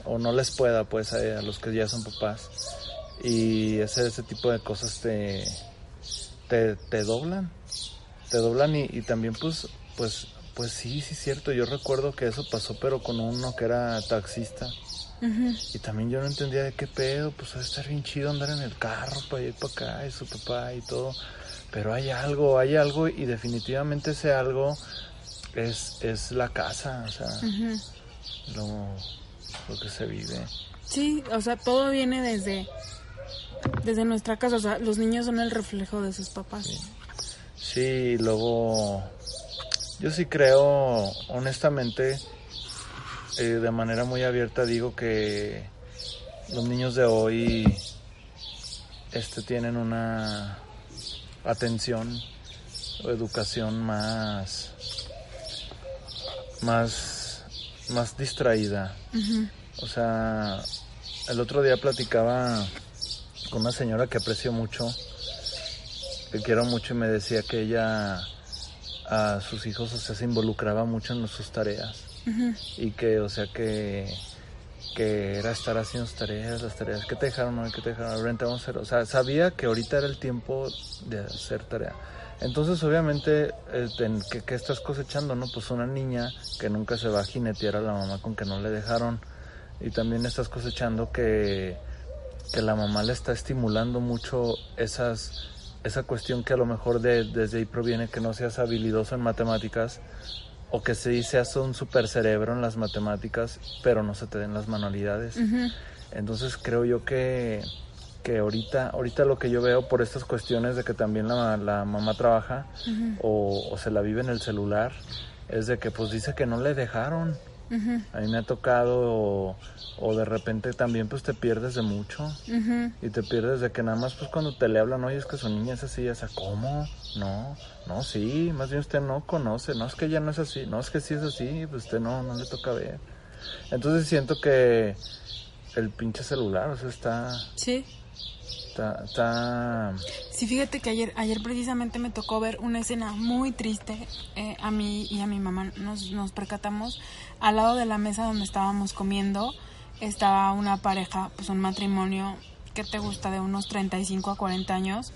O no les pueda pues a, a los que ya son papás. Y ese, ese tipo de cosas te, te, te doblan. Te doblan y, y también pues pues pues sí sí es cierto. Yo recuerdo que eso pasó pero con uno que era taxista. Y también yo no entendía de qué pedo pues a estar bien chido andar en el carro para y para acá y su papá y todo pero hay algo hay algo y definitivamente ese algo es, es la casa o sea Ujú. lo, lo que se vive Sí, o sea, todo viene desde, desde nuestra casa. O sea, los niños son el reflejo de sus papás. Sí, luego yo sí creo, honestamente, eh, de manera muy abierta digo que los niños de hoy este tienen una atención o educación más más más distraída. O sea, el otro día platicaba con una señora que aprecio mucho, que quiero mucho y me decía que ella a sus hijos, o sea, se involucraba mucho en sus tareas. Y que, o sea, que que era estar haciendo tareas, las tareas que te dejaron hoy, que te dejaron ahorita vamos a hacer, o sea, sabía que ahorita era el tiempo de hacer tarea. Entonces, obviamente, eh, en- ¿qué, qué estás cosechando, no? Pues una niña que nunca se va a jinetear a la mamá con que no le dejaron. Y también estás cosechando que, que la mamá le está estimulando mucho esas, esa cuestión que a lo mejor de- desde ahí proviene que no seas habilidoso en matemáticas o que sí seas un super cerebro en las matemáticas, pero no se te den las manualidades. Entonces creo yo que, que ahorita, ahorita lo que yo veo por estas cuestiones de que también la, la mamá trabaja o, o se la vive en el celular, es de que pues dice que no le dejaron. Ujú. A mí me ha tocado o, o de repente también pues te pierdes de mucho y te pierdes de que nada más pues cuando te le hablan, oye es que su niña es así, o sea, ¿cómo? No, no, sí, más bien usted no conoce, no es que ella no es así, no es que sí es así, pues usted no, no le toca ver. Entonces siento que el pinche celular, o sea, está, Sí. está, está, Sí, fíjate que ayer, ayer precisamente me tocó ver una escena muy triste. eh, a mí y a mi mamá nos, nos percatamos al lado de la mesa donde estábamos comiendo estaba una pareja, pues un matrimonio que te gusta de unos 35 a 40 años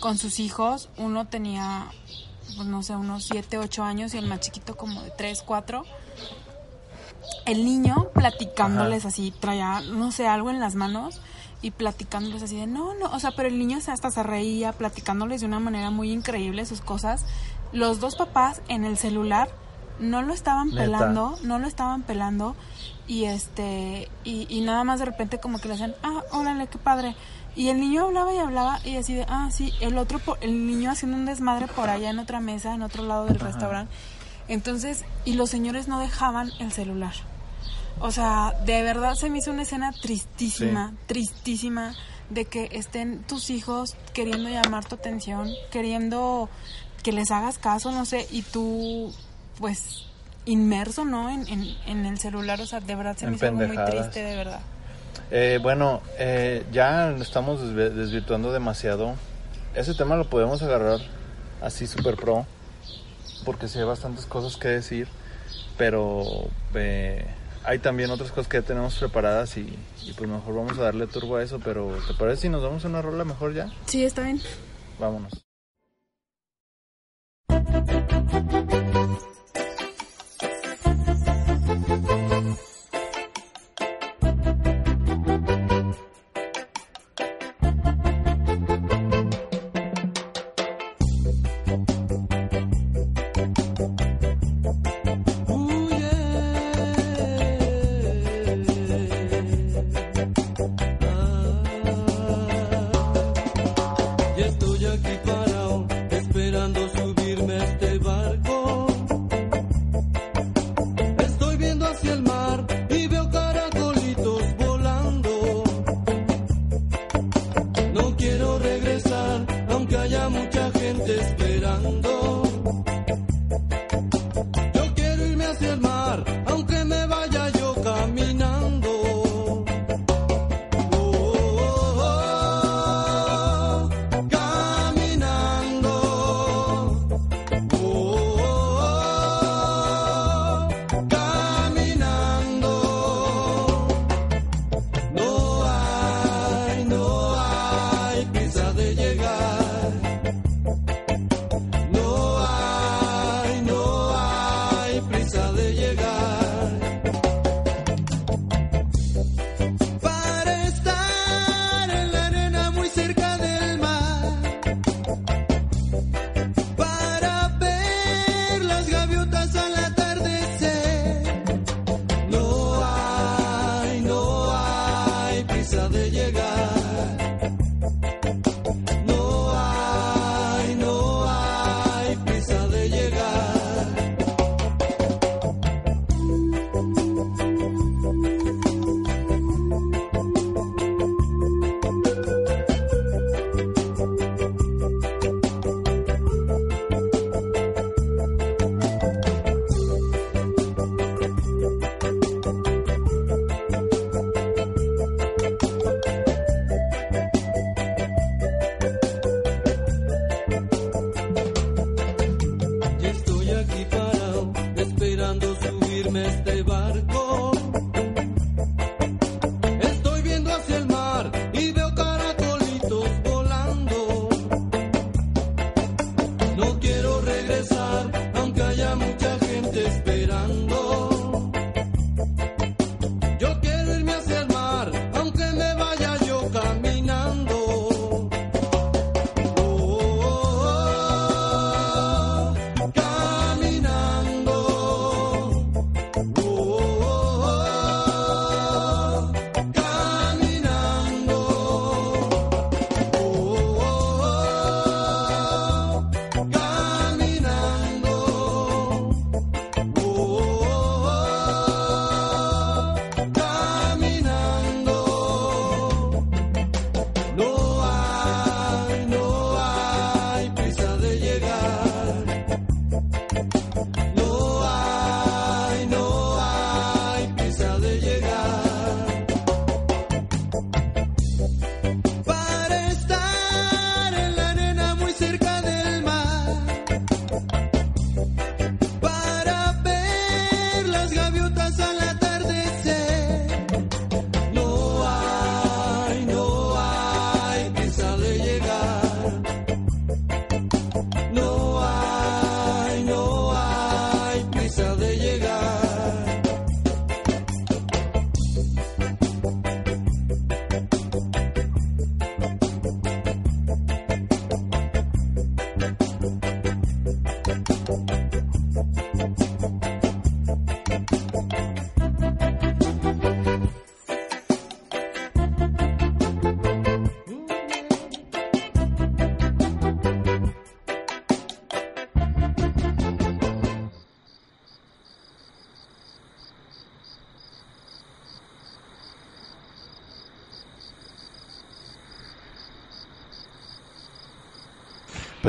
con sus hijos. Uno tenía, pues no sé, unos 7, 8 años y el más chiquito como de 3, 4. El niño platicándoles así, traía, no sé, algo en las manos y platicándoles así de, no, no, o sea, pero el niño hasta se reía, platicándoles de una manera muy increíble sus cosas. Los dos papás en el celular no lo estaban Neta. pelando, no lo estaban pelando y este, y, y nada más de repente como que le hacían, ah, órale, qué padre. Y el niño hablaba y hablaba y así de, ah, sí, el otro, el niño haciendo un desmadre por allá en otra mesa, en otro lado del restaurante. Entonces, y los señores no dejaban el celular. O sea, de verdad se me hizo una escena tristísima, tristísima, de que estén tus hijos queriendo llamar tu atención, queriendo que les hagas caso, no sé, y tú, pues, inmerso, ¿no? En, en, en el celular, o sea, de verdad se En me hizo muy triste, de verdad. Eh, bueno, eh, ya estamos desvi- desvirtuando demasiado. Ese tema lo podemos agarrar así super pro, porque sí hay bastantes cosas que decir, pero eh, hay también otras cosas que ya tenemos preparadas y, y pues mejor vamos a darle turbo a eso, pero ¿te parece si nos damos una rola mejor ya? Sí, está bien. Vámonos.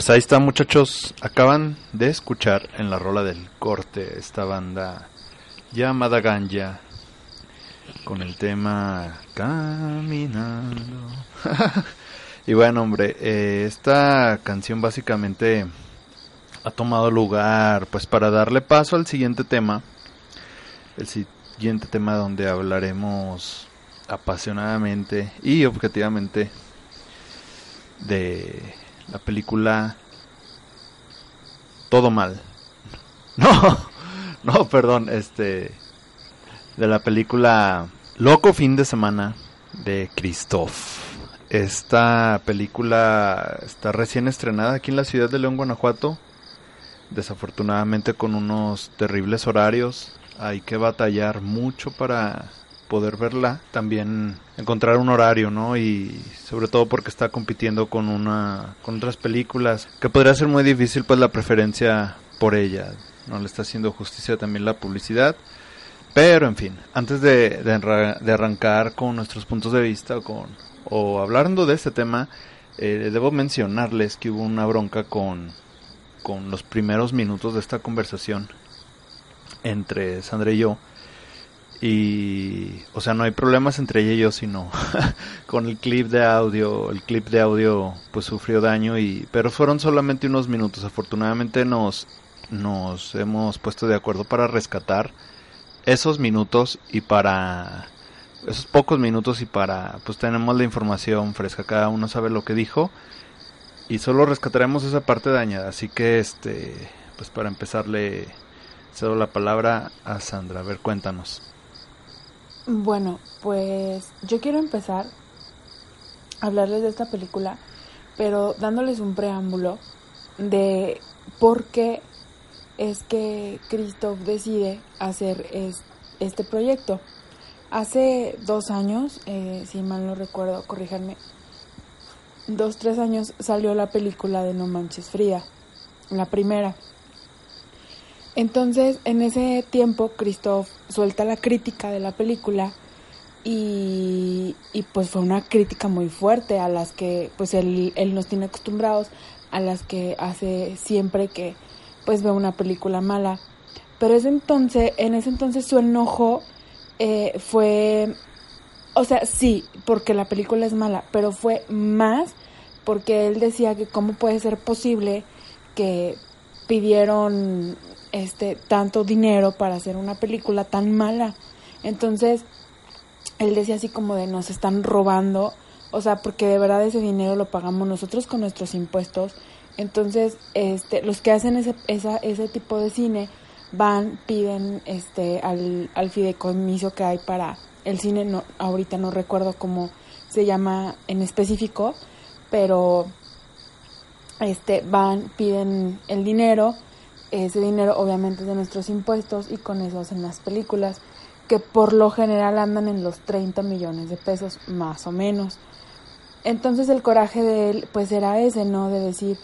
Pues ahí está muchachos, acaban de escuchar en la rola del corte esta banda llamada Ganja con el tema Caminando. y bueno hombre, eh, esta canción básicamente ha tomado lugar pues para darle paso al siguiente tema, el siguiente tema donde hablaremos apasionadamente y objetivamente de la película Todo Mal. No, no, perdón, este de la película Loco fin de semana de Christoph. Esta película está recién estrenada aquí en la ciudad de León, Guanajuato. Desafortunadamente con unos terribles horarios. Hay que batallar mucho para poder verla, también encontrar un horario, ¿no? Y sobre todo porque está compitiendo con una con otras películas, que podría ser muy difícil pues la preferencia por ella. No le está haciendo justicia también la publicidad. Pero en fin, antes de, de, arrancar con nuestros puntos de vista o con o hablando de este tema, eh, debo mencionarles que hubo una bronca con, con los primeros minutos de esta conversación entre Sandra y yo y, o sea, no hay problemas entre ella y yo, sino con el clip de audio. El clip de audio pues sufrió daño, y pero fueron solamente unos minutos. Afortunadamente nos, nos hemos puesto de acuerdo para rescatar esos minutos y para esos pocos minutos y para pues tenemos la información fresca cada uno sabe lo que dijo y solo rescataremos esa parte dañada así que este pues para empezar le cedo la palabra a Sandra a ver cuéntanos bueno, pues yo quiero empezar a hablarles de esta película, pero dándoles un preámbulo de por qué es que Christoph decide hacer este proyecto. Hace dos años, eh, si mal no recuerdo, corríjanme, dos, tres años salió la película de No Manches Fría, la primera. Entonces, en ese tiempo, Christoph suelta la crítica de la película y, pues fue una crítica muy fuerte a las que pues él, él nos tiene acostumbrados, a las que hace siempre que pues ve una película mala. Pero ese entonces, en ese entonces su enojo eh, fue, o sea, sí, porque la película es mala, pero fue más porque él decía que cómo puede ser posible que pidieron este tanto dinero para hacer una película tan mala. Entonces, él decía así como de nos están robando, o sea, porque de verdad ese dinero lo pagamos nosotros con nuestros impuestos. Entonces, este, los que hacen ese, esa, ese tipo de cine van, piden este, al, al fideicomiso que hay para el cine, no, ahorita no recuerdo cómo se llama en específico, pero este, van, piden el dinero ese dinero obviamente es de nuestros impuestos y con eso hacen las películas que por lo general andan en los 30 millones de pesos más o menos. Entonces el coraje de él pues era ese, ¿no? De decir,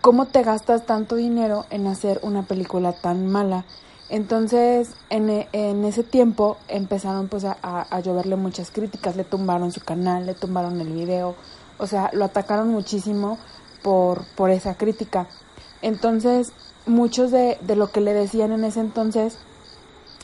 ¿cómo te gastas tanto dinero en hacer una película tan mala? Entonces en, en ese tiempo empezaron pues a, a, lloverle muchas críticas, le tumbaron su canal, le tumbaron el video, o sea, lo atacaron muchísimo por, por esa crítica. Entonces muchos de, de lo que le decían en ese entonces,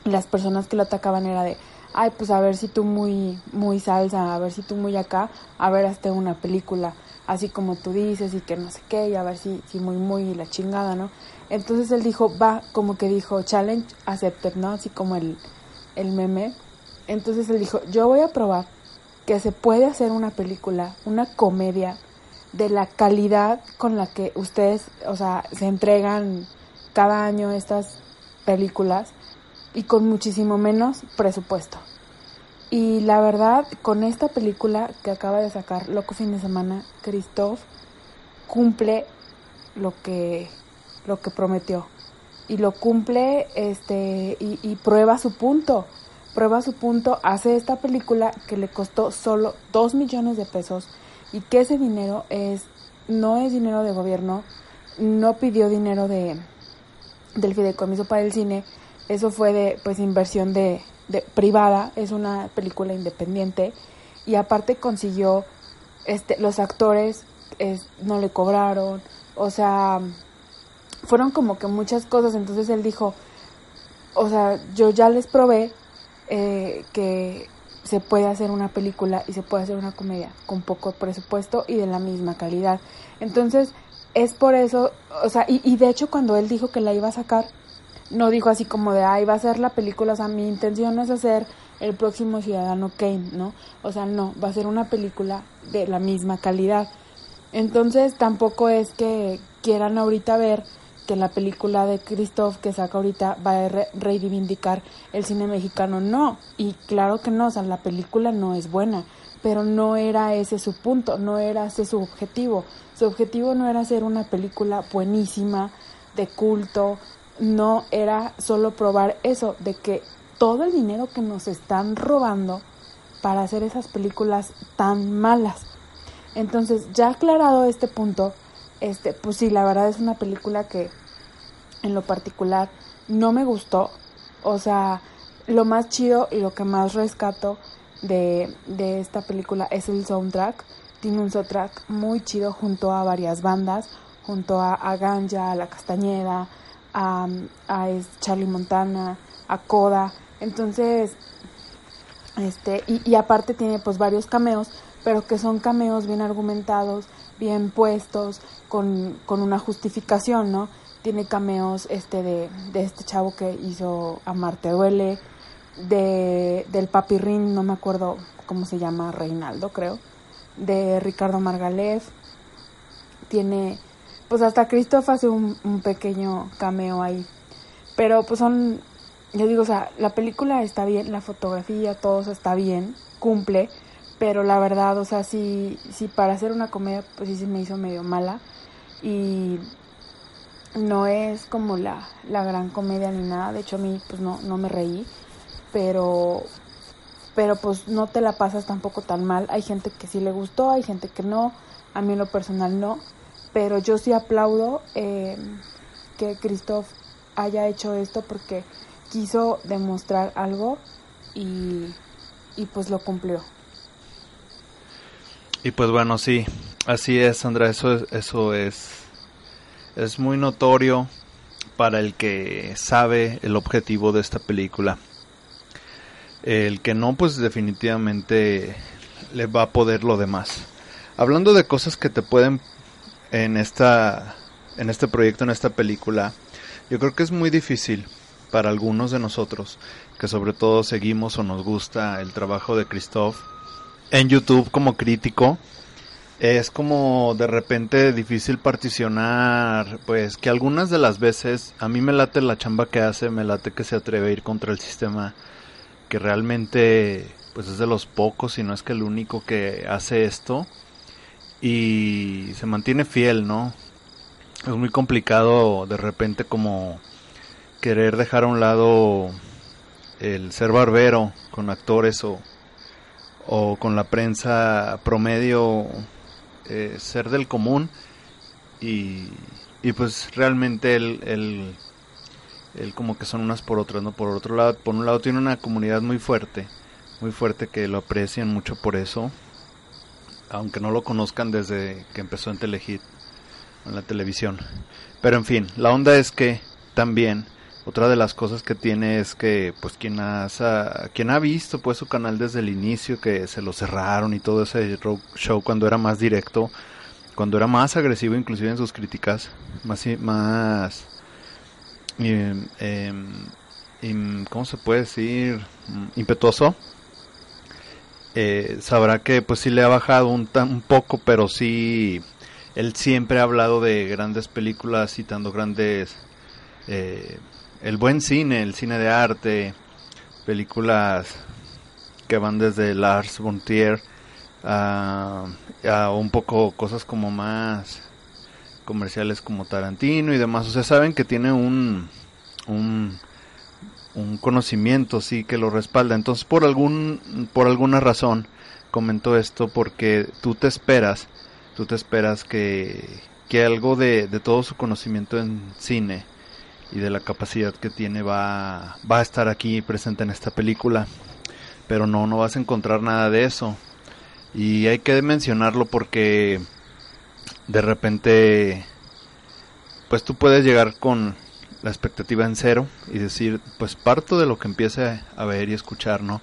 las personas que lo atacaban era de, ay, pues a ver si tú muy, muy salsa, a ver si tú muy acá, a ver hasta una película, así como tú dices y que no sé qué, y a ver si, si muy, muy la chingada, ¿no? Entonces él dijo, va, como que dijo, challenge accepted, ¿no? Así como el, el meme. Entonces él dijo, yo voy a probar que se puede hacer una película, una comedia, de la calidad con la que ustedes, o sea, se entregan cada año estas películas y con muchísimo menos presupuesto. Y la verdad, con esta película que acaba de sacar Loco Fin de Semana, Christoph cumple lo que, lo que prometió. Y lo cumple este, y, y prueba su punto. Prueba su punto, hace esta película que le costó solo 2 millones de pesos y que ese dinero es no es dinero de gobierno, no pidió dinero de del fideicomiso para el cine, eso fue de pues inversión de, de privada, es una película independiente y aparte consiguió este los actores no le cobraron O sea, fueron como que muchas cosas. Entonces él dijo, o sea, yo ya les probé eh, que se puede hacer una película y se puede hacer una comedia con poco presupuesto y de la misma calidad. Entonces, es por eso, o sea, y, de hecho cuando él dijo que la iba a sacar, no dijo así como de, ay, va a ser la película, o sea, mi intención no es hacer el próximo Ciudadano Kane, ¿no? O sea, no, va a ser una película de la misma calidad. Entonces, tampoco es que quieran ahorita ver que la película de Christoph que saca ahorita va a re reivindicar el cine mexicano, no, y claro que no, o sea, la película no es buena, pero no era ese su punto, no era ese su objetivo. Su objetivo no era hacer una película buenísima, de culto, no era solo probar eso, de que todo el dinero que nos están robando para hacer esas películas tan malas. Entonces, ya aclarado este punto, este, pues sí, la verdad es una película que en lo particular no me gustó. O sea, lo más chido y lo que más rescato de, de esta película es el soundtrack. Tiene un soundtrack muy chido junto a varias bandas, junto a, a Ganja, a La Castañeda, a, a Charlie Montana, a Coda. Entonces, este, y, y aparte tiene pues varios cameos, pero que son cameos bien argumentados, bien puestos, con, con una justificación, ¿no? Tiene cameos este de, de este chavo que hizo Amarte Duele, de, del Papi Rin, no me acuerdo cómo se llama, Reinaldo creo, de Ricardo Margalef, tiene, pues hasta Christoph hace un, un pequeño cameo ahí, pero pues son, yo digo, o sea, la película está bien, la fotografía, todo está bien, cumple, pero la verdad, o sea, sí, sí para hacer una comedia, pues sí se me hizo medio mala y no es como la, la gran comedia ni nada, de hecho a mí pues no, no me reí, pero pero pues no te la pasas tampoco tan mal, hay gente que sí le gustó, hay gente que no, a mí en lo personal no, pero yo sí aplaudo eh, que Christoph haya hecho esto porque quiso demostrar algo y, y pues lo cumplió. Y pues bueno, sí, así es, Sandra, eso es, eso es, es muy notorio para el que sabe el objetivo de esta película. El que no, pues definitivamente le va a poder lo demás. Hablando de cosas que te pueden en esta, en este proyecto, en esta película, yo creo que es muy difícil para algunos de nosotros que sobre todo seguimos o nos gusta el trabajo de Christoph en YouTube como crítico es como de repente difícil particionar, pues que algunas de las veces a mí me late la chamba que hace, me late que se atreve a ir contra el sistema, que realmente pues es de los pocos, si no es que el único que hace esto y se mantiene fiel, ¿no? Es muy complicado de repente como querer dejar a un lado el ser barbero con actores o o con la prensa promedio eh, ser del común y, y pues realmente el, el, el, como que son unas por otras, ¿no? Por otro lado, por un lado tiene una comunidad muy fuerte, muy fuerte que lo aprecian mucho por eso, aunque no lo conozcan desde que empezó en Telehit, en la televisión. Pero en fin, la onda es que también otra de las cosas que tiene es que pues quien ha, quien ha visto pues su canal desde el inicio que se lo cerraron y todo ese show cuando era más directo cuando era más agresivo inclusive en sus críticas más más eh, eh, cómo se puede decir impetuoso. Eh, sabrá que pues sí le ha bajado un, un poco pero sí él siempre ha hablado de grandes películas citando grandes eh, el buen cine, el cine de arte, películas que van desde Lars von Trier a, a, un poco cosas como más comerciales como Tarantino y demás. Sea, saben que tiene un, un, un conocimiento, sí, que lo respalda. Entonces, por, algún, por alguna razón, comentó esto porque tú te esperas, tú te esperas que, que algo de, de todo su conocimiento en cine y de la capacidad que tiene va, va a estar aquí presente en esta película. Pero no, no vas a encontrar nada de eso. Y hay que mencionarlo porque de repente pues tú puedes llegar con la expectativa en cero y decir, pues parto de lo que empiece a ver y escuchar, ¿no?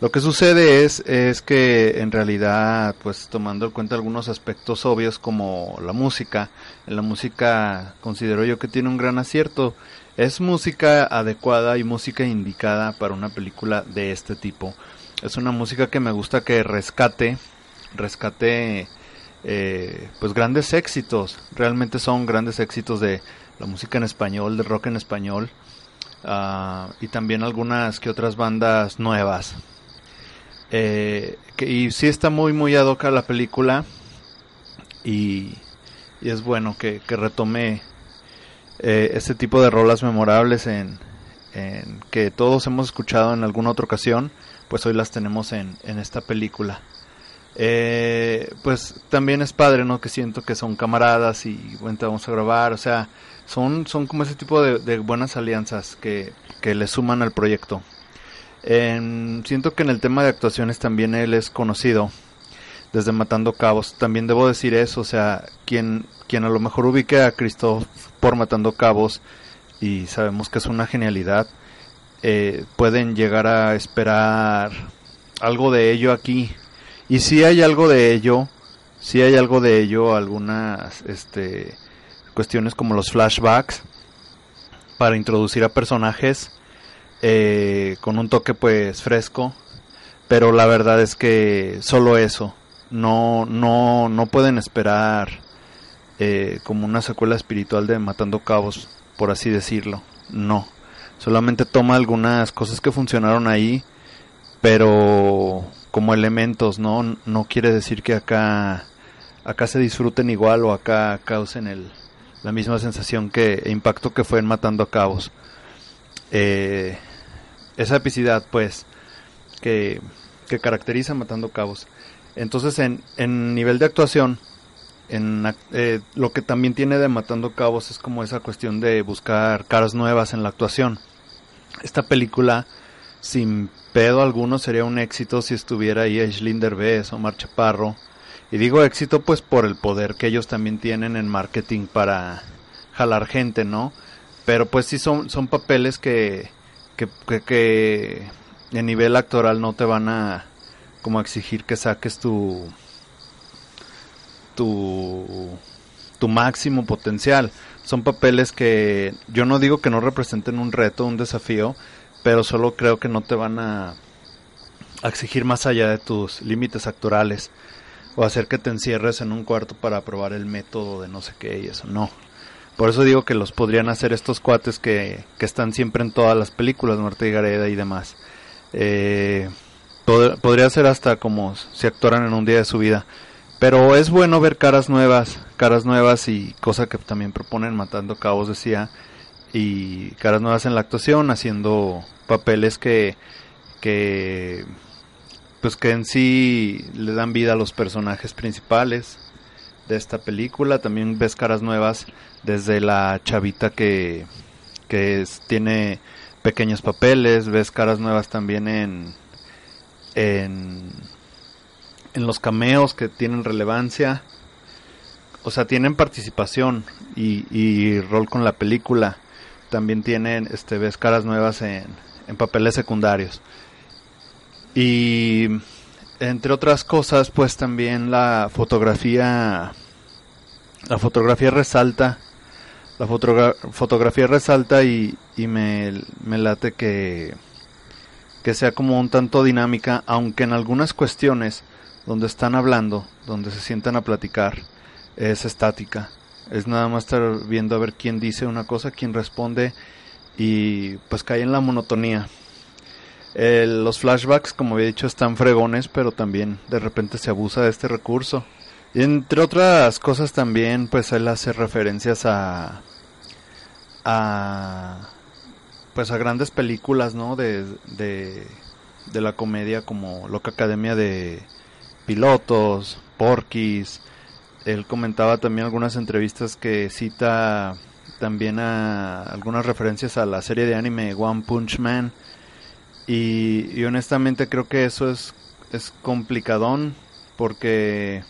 Lo que sucede es, es que en realidad, pues tomando en cuenta algunos aspectos obvios como la música, la música considero yo que tiene un gran acierto. Es música adecuada y música indicada para una película de este tipo. Es una música que me gusta que rescate, rescate eh, pues grandes éxitos. Realmente son grandes éxitos de la música en español, de rock en español. Ah, y también algunas que otras bandas nuevas eh, que, y sí está muy, muy ad la película. Y, es bueno que, que retome eh, este tipo de rolas memorables en, que todos hemos escuchado en alguna otra ocasión. Pues hoy las tenemos en, en esta película. Eh, pues también es padre, ¿no? Que siento que son camaradas y bueno, vamos a grabar, o sea, son, son como ese tipo de, de buenas alianzas que, que le suman al proyecto siento que en el tema de actuaciones también él es conocido desde Matando Cabos. También debo decir eso, o sea, quien, quien a lo mejor ubique a Christoph por Matando Cabos y sabemos que es una genialidad, eh, pueden llegar a esperar algo de ello aquí. Y si hay algo de ello, si hay algo de ello, algunas este, cuestiones como los flashbacks para introducir a personajes eh, con un toque pues fresco, pero la verdad es que solo eso, no, no, no pueden esperar eh, como una secuela espiritual de Matando Cabos, por así decirlo, no, solamente toma algunas cosas que funcionaron ahí, pero como elementos, no, no quiere decir que acá, acá se disfruten igual o acá causen el, la misma sensación que impacto que fue en Matando Cabos. Eh, esa epicidad, pues, que, que caracteriza Matando Cabos. Entonces, en, en nivel de actuación, en, eh, lo que también tiene de Matando Cabos es como esa cuestión de buscar caras nuevas en la actuación. Esta película, sin pedo alguno, sería un éxito si estuviera ahí Aislinn Derbez o Mar Chaparro. Y digo éxito pues por el poder que ellos también tienen en marketing para jalar gente, ¿no? Pero pues sí son, son papeles que, que, que, a nivel actoral no te van a como exigir que saques tu tu tu máximo potencial. Son papeles que yo no digo que no representen un reto, un desafío, pero solo creo que no te van a, a exigir más allá de tus límites actorales o hacer que te encierres en un cuarto para probar el método de no sé qué y eso. No, por eso digo que los podrían hacer estos cuates que, que están siempre en todas las películas, Marta y Gareda y demás. Eh, podría ser hasta como si actuaran en un día de su vida. Pero es bueno ver caras nuevas, caras nuevas y cosa que también proponen Matando Cabos, decía, y caras nuevas en la actuación, haciendo papeles que, que, pues que en sí le dan vida a los personajes principales de esta película. También ves caras nuevas desde la chavita que, que tiene pequeños papeles, ves caras nuevas también en, en, en los cameos que tienen relevancia, o sea, tienen participación y, y rol con la película. También tienen, este, ves caras nuevas en, en papeles secundarios. Y entre otras cosas, pues también la fotografía, la fotografía resalta la fotografía resalta y, me, late que, que sea como un tanto dinámica, aunque en algunas cuestiones donde están hablando, donde se sientan a platicar, es estática. Es nada más estar viendo a ver quién dice una cosa, quién responde y pues cae en la monotonía. los flashbacks, como había dicho, están fregones, pero también de repente se abusa de este recurso. Y entre otras cosas también, pues él hace referencias a, a pues a grandes películas no de, de, la comedia como Loca Academia de Pilotos Porquis él comentaba también algunas entrevistas que cita también a algunas referencias a la serie de anime One Punch Man. Y, y honestamente creo que eso es es complicadón porque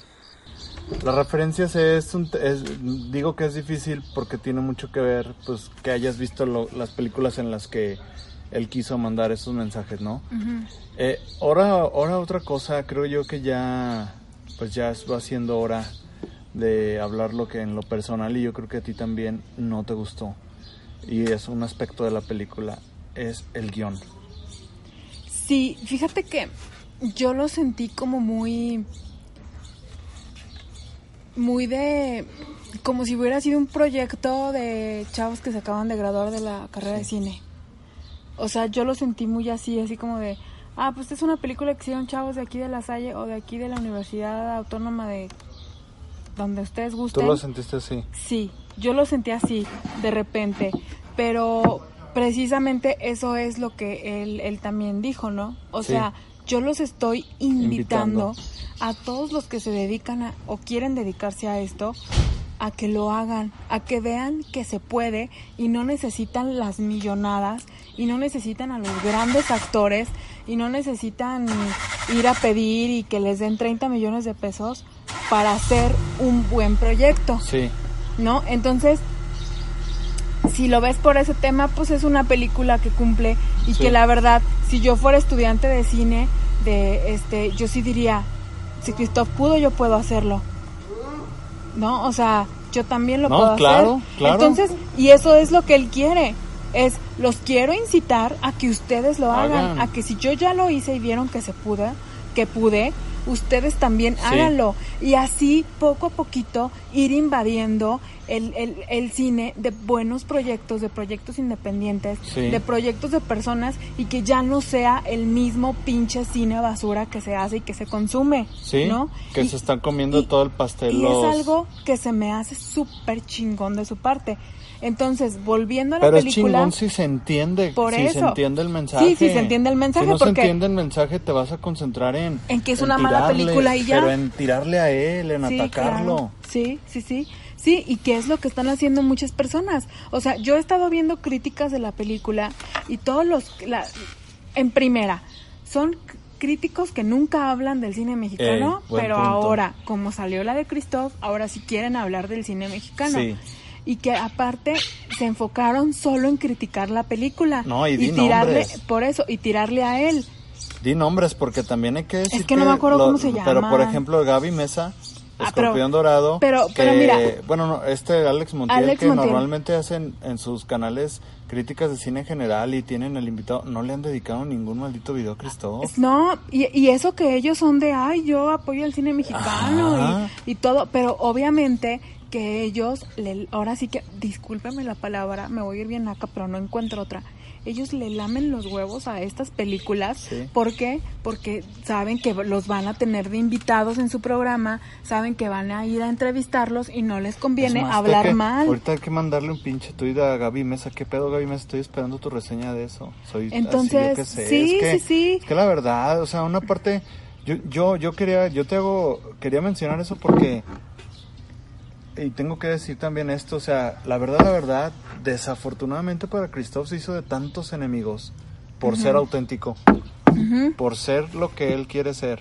Las referencias es, un- es- digo que es difícil porque tiene mucho que ver, pues, que hayas visto lo- las películas en las que él quiso mandar esos mensajes, ¿no? Eh, ahora, ahora otra cosa, creo yo que ya, pues ya va siendo hora de hablar lo que en lo personal y yo creo que a ti también no te gustó y es un aspecto de la película, es el guion. Sí, fíjate que yo lo sentí como muy. Muy de. Como si hubiera sido un proyecto de chavos que se acaban de graduar de la carrera de cine. O sea, yo lo sentí muy así, así como de. Ah, pues es una película que hicieron chavos de aquí de La Salle o de aquí de la Universidad Autónoma de. Donde ustedes ¿Tú gusten. lo sentiste así? Sí, yo lo sentí así, de repente, pero precisamente eso es lo que él, él también dijo, ¿no? O Sí. sea, yo los estoy invitando, Invitando. a todos los que se dedican a, o quieren dedicarse a esto, a que lo hagan, a que vean que se puede y no necesitan las millonadas y no necesitan a los grandes actores y no necesitan ir a pedir y que les den 30 millones de pesos para hacer un buen proyecto. Sí. ¿no? Entonces, si lo ves por ese tema, pues es una película que cumple y Sí. que la verdad, si yo fuera estudiante de cine, de este, yo sí diría, si Christoph pudo, yo puedo hacerlo. ¿No? O sea, yo también lo No, puedo claro, hacer. claro. Entonces, y eso es lo que él quiere. Es, los quiero incitar a que ustedes lo hagan, Hagan. a que si yo ya lo hice y vieron que se pudo, que pude, ustedes también Sí. háganlo. Y así, poco a poquito, ir invadiendo el, el, el cine de buenos proyectos, de proyectos independientes, Sí. de proyectos de personas y que ya no sea el mismo pinche cine basura que se hace y que se consume. Sí, ¿no? que Y- se están comiendo y- todo el pastel. Y los- es algo que se me hace súper chingón de su parte. Entonces, volviendo a la Pero es película... chingón si se entiende, Por si se eso. entiende el mensaje. Sí, sí se entiende el mensaje, Si no porque- se entiende el mensaje, te vas a concentrar en... En que es una mala película y ya. Pero en tirarle a él, en Sí, atacarlo. claro. Sí, sí, sí. Sí, y que es lo que están haciendo muchas personas. O sea, yo he estado viendo críticas de la película y todos los... La, en primera, son críticos que nunca hablan del cine mexicano, Ey, pero punto. ahora, como salió la de Christoph, ahora sí quieren hablar del cine mexicano. Sí. Y que aparte se enfocaron solo en criticar la película. No, y di tirarle, nombres. por eso, y tirarle a él. Di nombres, porque también hay que decir que no me acuerdo cómo se Pero, por llama. ejemplo, Gaby Mesa, Ah, pero- Escorpión Dorado. pero- que- pero mira. Bueno, no, este Alex Montiel, Alex que Montiel. normalmente hacen en sus canales críticas de cine en general y tienen el invitado, no le han dedicado ningún maldito video a Cristóbal. No, y, y eso que ellos son de, ay, yo apoyo el cine mexicano y, y todo, pero obviamente que ellos, le, ahora sí que, discúlpeme la palabra, me voy a ir bien acá, pero no encuentro otra. Ellos le lamen los huevos a estas películas. Sí. ¿Por qué? Porque saben que los van a tener de invitados en su programa, saben que van a ir a entrevistarlos y no les conviene más, hablar que- mal. Ahorita hay que mandarle un pinche tuit a Gaby Mesa. ¿Qué pedo, Gaby Mesa? Estoy esperando tu reseña de eso. Soy así, Entonces, yo qué sé. sí, es que, sí, sí. Es que la verdad, o sea, una parte... Yo, yo, yo quería, yo te hago, quería mencionar eso porque... Y tengo que decir también esto, o sea, la verdad, la verdad, desafortunadamente para Christoph se hizo de tantos enemigos por ser auténtico, por ser lo que él quiere ser.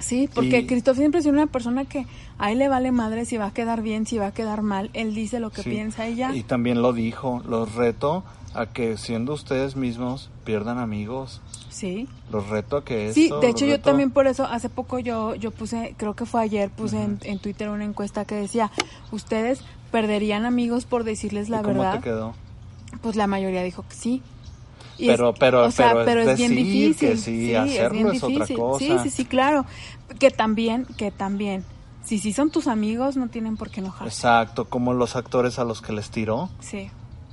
Sí, porque Y- Christoph siempre es una persona que a él le vale madre si va a quedar bien, si va a quedar mal. Él dice lo que Sí. piensa y ya. Y también lo dijo, los reto a que siendo ustedes mismos pierdan amigos. Sí. Los reto a que Sí, esto, de hecho yo también por eso hace poco yo yo puse, creo que fue ayer, puse en, en Twitter una encuesta que decía, ustedes perderían amigos por decirles ¿Y la cómo verdad. te quedó? Pues la mayoría dijo que sí. Y Pero- pero- o sea, pero es pero es bien difícil. que sí, hacerlo es otra cosa. Sí, sí, sí, claro. Que también, que también, si sí son tus amigos, no tienen por qué enojarse. Exacto, como los actores a los que les tiró. Sí.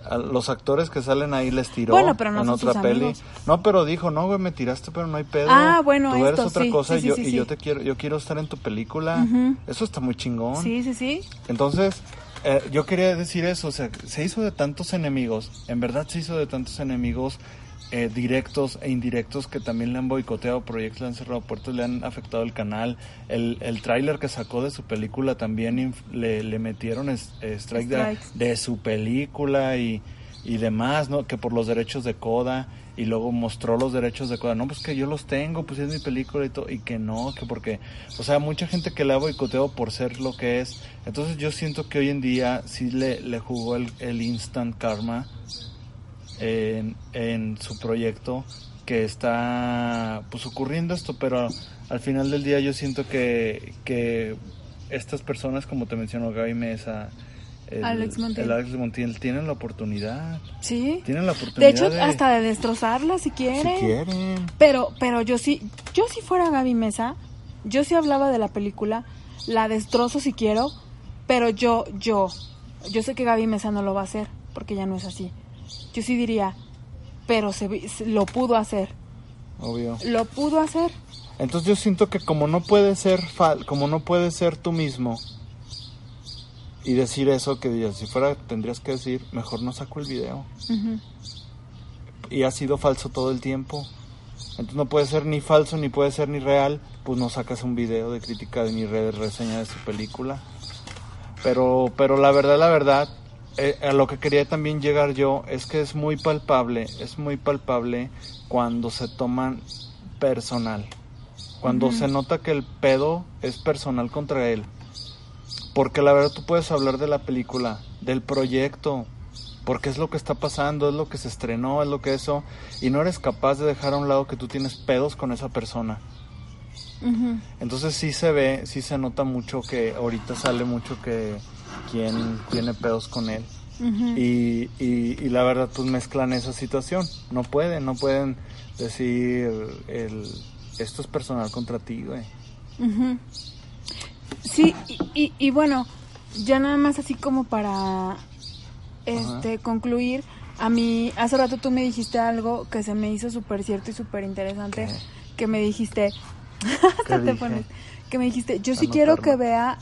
A los actores que salen ahí les tiró Bueno, pero no en otra peli. amigos. No, pero dijo, no, güey, me tiraste, pero no hay pedo. Ah, bueno, Tú eres esto, otra sí, cosa sí, y yo, sí, y sí. yo te quiero, yo quiero estar en tu película. Eso está muy chingón. Sí, sí, sí. Entonces, eh, yo quería decir eso, o sea, se hizo de tantos enemigos, en verdad se hizo de tantos enemigos eh, directos e indirectos que también le han boicoteado proyectos, le han cerrado puertas, le han afectado el canal. El, el tráiler que sacó de su película también le, le metieron es- eh, strike de, su película y, y demás, ¿no? Que por los derechos de Coda y luego mostró los derechos de Coda. No, pues que yo los tengo, pues es mi película y todo. Y que no, que porque, o sea, mucha gente que le ha boicoteado por ser lo que es. Entonces yo siento que hoy en día sí le, le jugó el, el instant karma en, en su proyecto que está pues ocurriendo esto, pero al final del día yo siento que, que estas personas, como te mencionó Gaby Mesa, el, Alex Montiel. el Alex Montiel, tienen la oportunidad. Sí. Tienen la De oportunidad hecho, hasta de destrozarla si si quieren. quieren. Pero, pero yo sí, yo si fuera Gaby Mesa, yo sí hablaba de la película, la destrozo si quiero, pero yo, yo, yo sé que Gaby Mesa no lo va a hacer, porque ya no es así. Yo sí diría, pero se, lo pudo hacer, Obvio. lo pudo hacer. Entonces yo siento que como no puede ser fal como no puede ser tú mismo y decir eso que digas, si fuera tendrías que decir, mejor no saco el video. Y ha sido falso todo el tiempo. Entonces no puede ser ni falso ni puede ser ni real, pues no sacas un video de crítica ni re- reseña de su película. Pero pero la verdad, la verdad, eh, a lo que quería también llegar yo es que es muy palpable, es muy palpable cuando se toman personal. Cuando se nota que el pedo es personal contra él. Porque la verdad tú puedes hablar de la película, del proyecto, porque es lo que está pasando, es lo que se estrenó, es lo que eso, y no eres capaz de dejar a un lado que tú tienes pedos con esa persona. Entonces sí se ve, sí se nota mucho que ahorita sale mucho que quien tiene pedos con él. Y, y, y la verdad pues mezclan esa situación. No pueden, no pueden decir el, esto es personal contra ti, güey. Sí, y, y- y bueno, ya nada más así como para este concluir, a mí hace rato tú me dijiste algo que se me hizo súper cierto y súper interesante, que me dijiste, ¿Qué hasta te pones, que me dijiste, yo sí quiero que vea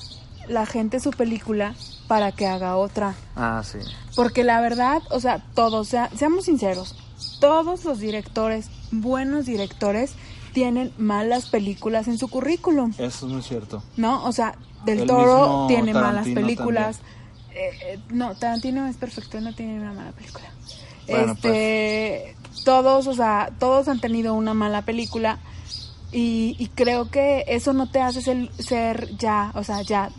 la gente su película para que haga otra. Ah, sí. Porque la verdad, o sea, todos, sea- seamos sinceros, todos los directores, buenos directores, tienen malas películas en su currículum. Eso es muy cierto. ¿no? O sea, Del El Toro tiene malas películas. Eh, eh, no, Tarantino es perfecto, no tiene una mala película. Bueno, este, todos, o sea, todos han tenido una mala película y, y creo que eso no te hace ser, ser ya, o sea, ya,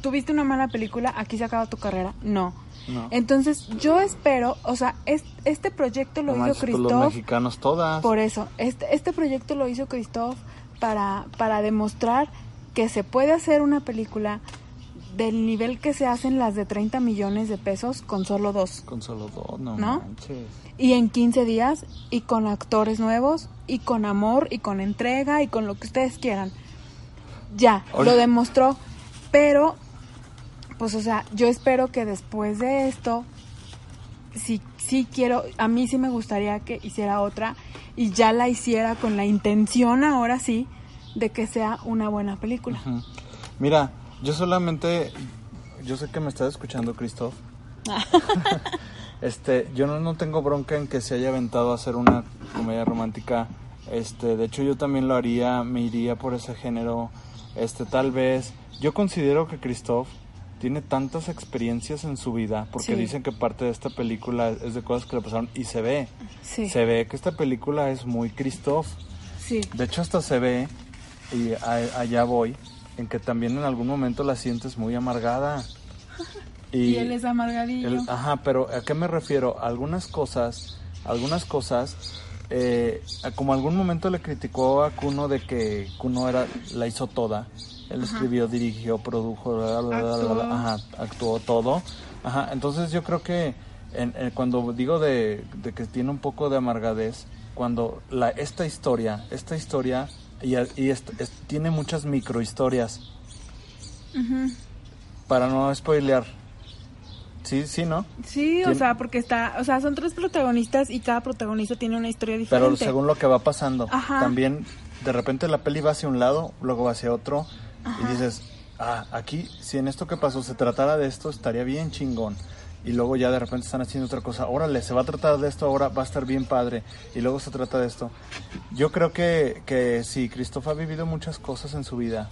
tuviste una mala película, aquí se acaba tu carrera, no. No. Entonces, yo espero, o sea, es- este proyecto lo No hizo pues los Christoph mexicanos todas. por eso, este, este proyecto lo hizo Christoph para, para demostrar que se puede hacer una película del nivel que se hacen las de 30 millones de pesos con solo dos. Con solo dos, no, ¿No? manches. Y en 15 días, y con actores nuevos, y con amor, y con entrega, y con lo que ustedes quieran. Ya, lo demostró. Pero, pues, o sea, yo espero que después de esto, sí, sí quiero, a mí sí me gustaría que hiciera otra, y ya la hiciera con la intención, ahora sí, de que sea una buena película. Mira, yo solamente, yo sé que me estás escuchando, Christoph. este, yo no, no tengo bronca en que se haya aventado a hacer una comedia romántica. Este, de hecho yo también lo haría, me iría por ese género. Este, tal vez, yo considero que Christoph tiene tantas experiencias en su vida, porque Sí. dicen que parte de esta película es de cosas que le pasaron y se ve. Sí, Se ve que esta película es muy Christoph. sí. De hecho, hasta se ve, y a- allá voy, en que también en algún momento la sientes muy amargada. Y, él es amargadillo. el- ajá, pero ¿a qué me refiero? Algunas cosas, algunas cosas, eh, como algún momento le criticó a Kuno de que Kuno era, la hizo toda. Él escribió, dirigió, produjo, bla, bla, Actuó. ajá, actuó todo. Ajá, entonces yo creo que en- en- cuando digo de, de que tiene un poco de amargadez, cuando la, esta historia, esta historia, y, y est- tiene muchas microhistorias, para no spoilear. Sí, sí, ¿no? Sí, o sea, porque está, o sea, son tres protagonistas y cada protagonista tiene una historia diferente. Pero según lo que va pasando, Ajá. también de repente la peli va hacia un lado, luego va hacia otro, y dices, ah, aquí, si en esto que pasó se tratara de esto, estaría bien chingón. Y luego ya de repente están haciendo otra cosa, órale, se va a tratar de esto ahora, va a estar bien padre, y luego se trata de esto. Yo creo que, que sí, Christoph ha vivido muchas cosas en su vida,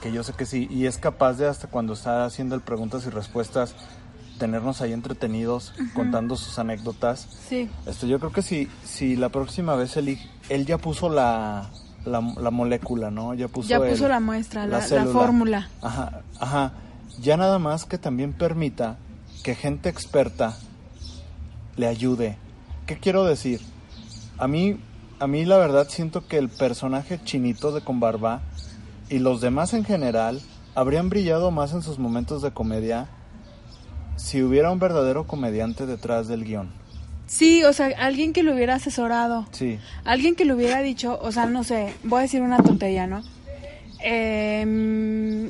que yo sé que sí, y es capaz de hasta cuando está haciendo el preguntas y respuestas, tenernos ahí entretenidos contando sus anécdotas. Sí. Este, yo creo que si, si la próxima vez él, él ya puso la, la, la molécula, ¿no? Ya puso, Ya el- puso la muestra, la, fórmula. Ajá, ajá. Ya nada más que también permita que gente experta le ayude. ¿Qué quiero decir? A mí, a mí la verdad siento que el personaje chinito de con barba y los demás en general habrían brillado más en sus momentos de comedia si hubiera un verdadero comediante detrás del guion. Sí, o sea, alguien que lo hubiera asesorado. Sí, Alguien que le hubiera dicho, o sea, no sé, voy a decir una tontería, ¿no? Em,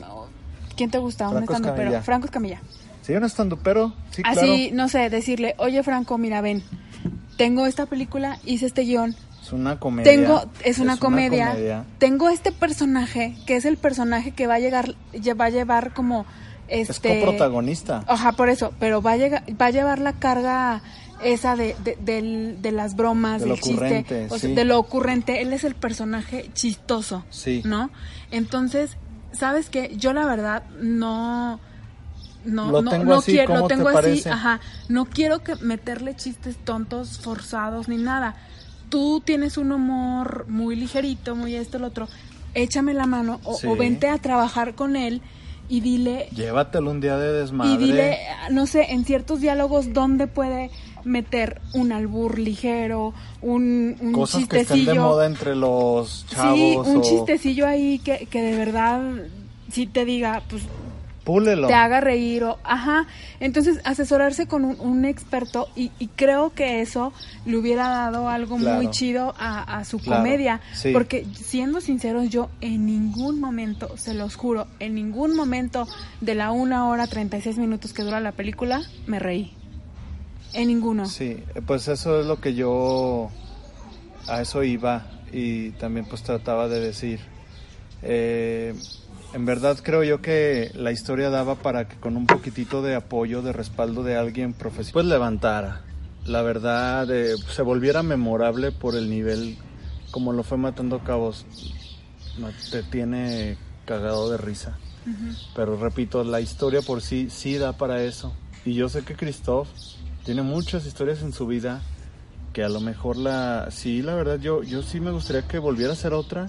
¿Quién te gusta? Un Franco estandopero. Escamilla. Franco Escamilla. sí, un estando, pero sí, Así, claro. no sé, decirle, oye Franco, mira, ven, tengo esta película, hice este guion, Es una comedia. tengo, es una, comedia, comedia. tengo este personaje, que es el personaje que va a llegar, va a llevar como, Es este... coprotagonista. Ajá, por eso, pero va a, llegar, va a llevar la carga esa de, de, del- de las bromas, De lo del chiste, ocurrente, o sea, sí. de lo ocurrente. Él es el personaje chistoso, Sí. ¿no? Entonces, ¿sabes qué? Yo la verdad no... No, Lo no, tengo no así, quiero, ¿cómo lo te tengo así, parece? ajá. No quiero que meterle chistes tontos, forzados, ni nada. Tú tienes un humor muy ligerito, muy esto, lo otro. Échame la mano o, Sí. o vente a trabajar con él y dile, Llévatelo un día de desmadre. y dile, no sé, en ciertos diálogos dónde puede meter un albur ligero, un, un cosas que chistecillo. estén de moda entre los chavos. sí, un o- chistecillo ahí que, que de verdad sí te diga, pues Púlelo. te haga reír o, ajá. Entonces, asesorarse con un, un experto y, y creo que eso le hubiera dado algo Claro. muy chido a, a su Claro, comedia. sí. Porque, siendo sinceros, yo en ningún momento, se los juro, en ningún momento de la una hora 36 minutos que dura la película, me reí. En ninguno. Sí, pues eso es lo que yo a eso iba y también pues trataba de decir. Eh, en verdad creo yo que la historia daba para que con un poquitito de apoyo, de respaldo de alguien profesional, pues levantara. La verdad, eh, se volviera memorable por el nivel como lo fue Matando Cabos. Te tiene cagado de risa. Pero repito, la historia por sí sí da para eso. Y yo sé que Christoph tiene muchas historias en su vida que a lo mejor la sí, la verdad yo yo sí me gustaría que volviera a ser otra,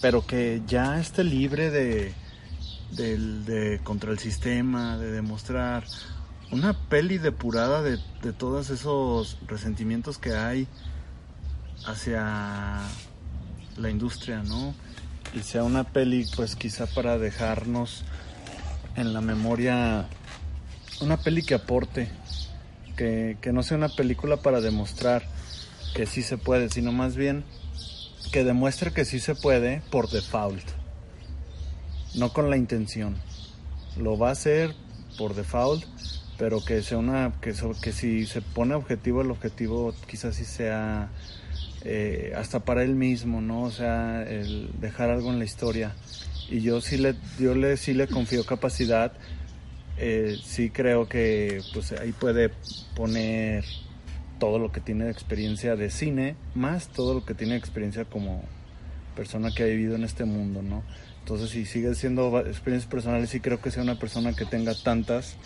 pero que ya esté libre de de contra el sistema, de demostrar una peli depurada de, de todos esos resentimientos que hay hacia la industria, ¿no? Y sea una peli, pues quizá para dejarnos en la memoria una peli que aporte, que, que no sea una película para demostrar que sí se puede, sino más bien que demuestre que sí se puede por default, no con la intención. Lo va a hacer por default, pero que sea una que, so- que si se pone objetivo, el objetivo quizás sí sea eh, hasta para él mismo, ¿no? O sea, dejar algo en la historia. Y yo sí le, yo le, sí le confío capacidad. eh, sí creo que pues ahí puede poner todo lo que tiene de experiencia de cine, más todo lo que tiene de experiencia como persona que ha vivido en este mundo, ¿no? Entonces, si sigue siendo experiencias personales, sí creo que sea una persona que tenga tantas.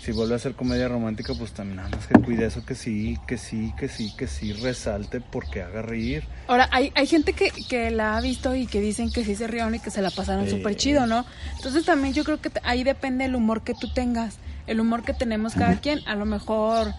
Si vuelve a hacer comedia romántica, pues también nada más que cuide eso, que sí, que sí, que sí, que sí, resalte porque haga reír. Ahora, hay, hay gente que, que la ha visto y que dicen que sí se rieron y que se la pasaron Sí. súper chido, ¿no? Entonces también yo creo que ahí depende el humor que tú tengas, el humor que tenemos cada quien. A lo mejor,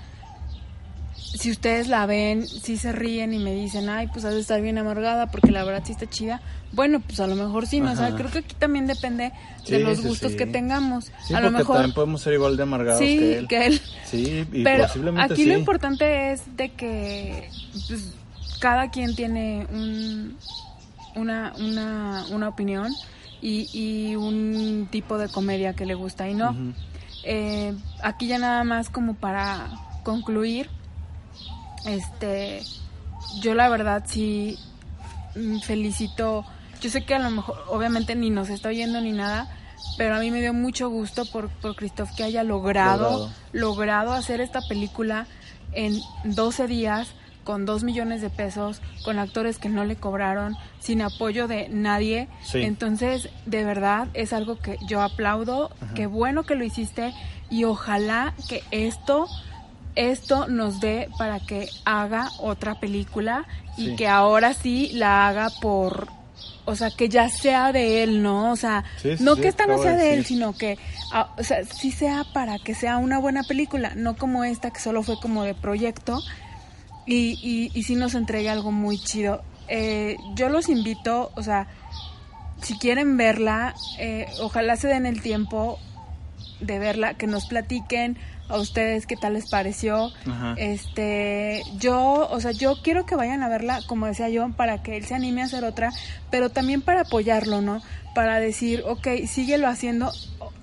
si ustedes la ven, sí se ríen y me dicen, ay, pues has de estar bien amargada porque la verdad sí está chida. Bueno, pues a lo mejor sí, ¿no? O sea, creo que aquí también depende Sí, de los sí, gustos sí. que tengamos. A lo mejor... también podemos ser igual de amargados que él. que él. Sí, y Pero posiblemente aquí lo importante es de que pues, cada quien tiene un, una, una, una opinión y, y un tipo de comedia que le gusta y no. Eh, aquí ya nada más como para concluir, este, yo la verdad sí mm, felicito, yo sé que a lo mejor obviamente ni nos está oyendo ni nada, pero a mí me dio mucho gusto por, por Christoph que haya logrado, Logrado. logrado hacer esta película en 12 días con dos millones de pesos, con actores que no le cobraron, sin apoyo de nadie. Sí. Entonces, de verdad, es algo que yo aplaudo. Qué bueno que lo hiciste y ojalá que esto esto nos dé para que haga otra película y Sí. que ahora sí la haga por o sea que ya sea de él no o sea Sí, sí, no sí, que esta no sea de él sino que ah, o sea sí sea para que sea una buena película no como esta que solo fue como de proyecto y, y, y sí nos entregue algo muy chido. Eh, yo los invito o sea si quieren verla eh, ojalá se den el tiempo de verla, que nos platiquen a ustedes qué tal les pareció. Ajá. Este, yo, o sea, yo quiero que vayan a verla, como decía yo, para que él se anime a hacer otra, pero también para apoyarlo, ¿no? Para decir, ok, síguelo haciendo.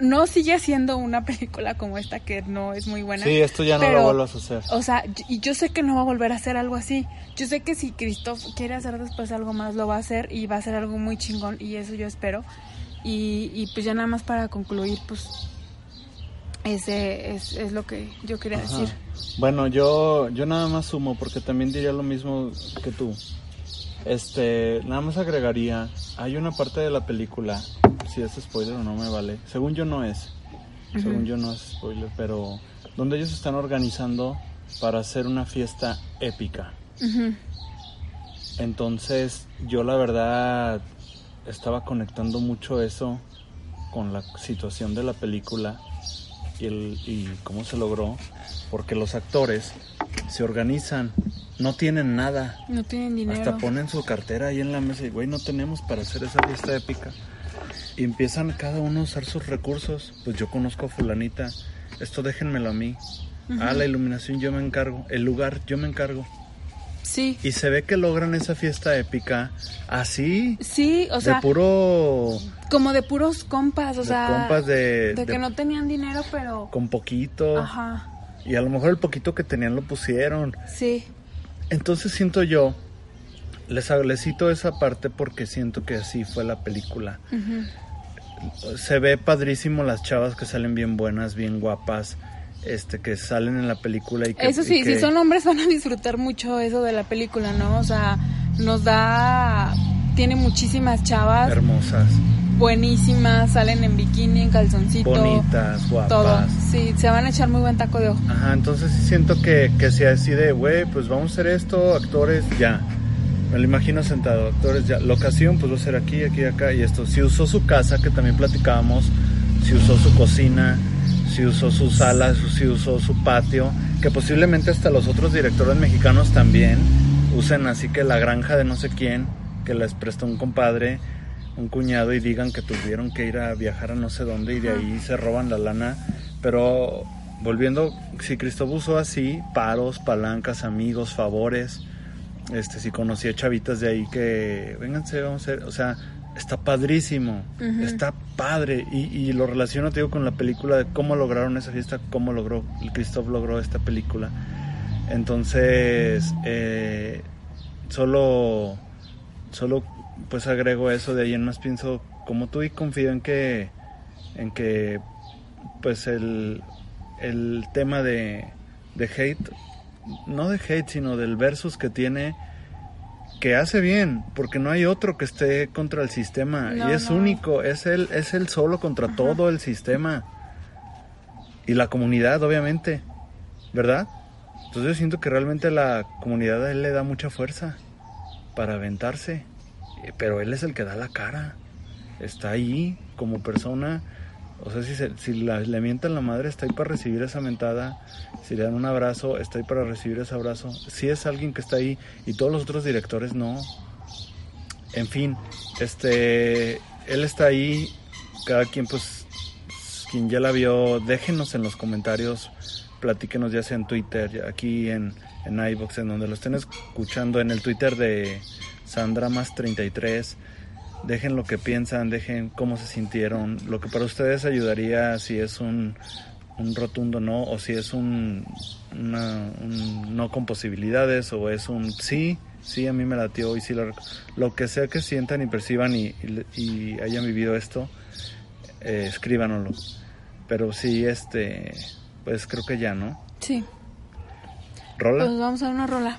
No sigue haciendo una película como esta que no es muy buena. Sí, esto ya no pero, lo vuelvas a hacer. O sea, y- y yo sé que no va a volver a hacer algo así. Yo sé que si Christoph quiere hacer después algo más, lo va a hacer y va a hacer algo muy chingón y eso yo espero. Y, y pues ya nada más para concluir, pues ese es, es lo que yo quería Ajá. decir. Bueno, yo, yo nada más sumo porque también diría lo mismo que tú. Este, nada más agregaría, hay una parte de la película, si es spoiler o no me vale. Según yo no es. Según yo no es spoiler, pero donde ellos están organizando para hacer una fiesta épica. Entonces, yo la verdad estaba conectando mucho eso con la situación de la película y, el, y cómo se logró, porque los actores se organizan, no tienen nada, No tienen dinero. hasta ponen su cartera ahí en la mesa y, güey, no tenemos para hacer esa fiesta épica. Y empiezan cada uno a usar sus recursos. Pues yo conozco a fulanita, esto déjenmelo a mí. Ah, la iluminación yo me encargo, el lugar yo me encargo. Sí, Y se ve que logran esa fiesta épica así, sí, o sea, de puro... como de puros compas, o de sea, compas de, de que de- no tenían dinero, pero... con poquito. Ajá, Y a lo mejor el poquito que tenían lo pusieron. sí, Entonces siento yo, les, les cito esa parte porque siento que así fue la película. Se ve padrísimo las chavas que salen bien buenas, bien guapas, este que salen en la película y que... Eso y sí, que- si son hombres van a disfrutar mucho eso de la película, ¿no? O sea, nos da... Tiene muchísimas chavas Hermosas, buenísimas, salen en bikini, en calzoncito. bonitas, guapas. Todo. Sí, se van a echar muy buen taco de ojo. Ajá, entonces siento que, que si así de, güey, pues vamos a hacer esto, actores, ya. Me lo imagino sentado, actores, ya. Locación, pues va a ser aquí, aquí, acá y esto. Si usó su casa, que también platicábamos, si usó su cocina, si usó su sala, si usó su patio, que posiblemente hasta los otros directores mexicanos también usen así que la granja de no sé quién, que les prestó un compadre, un cuñado y digan que tuvieron que ir a viajar a no sé dónde y de ahí se roban la lana. Pero volviendo, si Cristóbal usó así, paros, palancas, amigos, favores, este, si conocía chavitas de ahí que, vénganse, vamos a hacer, o sea, está padrísimo, está padre y, y lo relaciono, te digo, con la película de cómo lograron esa fiesta, cómo logró, el Christoph logró esta película. Entonces, eh, solo, solo pues agrego eso de ahí en más pienso como tú y confío en que, en que pues el, el tema de, de hate, no de hate, sino del versus que tiene, que hace bien, porque no hay otro que esté contra el sistema No, y es no. único, es él, es él solo contra todo el sistema y la comunidad, obviamente, ¿verdad? Entonces yo siento que realmente la comunidad a él le da mucha fuerza para aventarse, eh, pero él es el que da la cara, está ahí como persona, o sea, si, se- si la- le mientan la madre, está ahí para recibir esa mentada, si le dan un abrazo, está ahí para recibir ese abrazo, si es alguien que está ahí y todos los otros directores no. En fin, este, él está ahí, cada quien pues, quien ya la vio, déjenos en los comentarios, platíquenos ya sea en Twitter, aquí en, en iVoox, en donde lo estén escuchando, en el Twitter de Sandra más 33, dejen lo que piensan, dejen cómo se sintieron, lo que para ustedes ayudaría si es un, un rotundo no o si es un, una- un no con posibilidades o es un sí, sí a mí me latió y sí lo, lo que sea que sientan y perciban y, y- y hayan vivido esto, eh, escríbanoslo. Pero sí, este, pues creo que ya, ¿no? Sí. Rola. Pues vamos a una rola.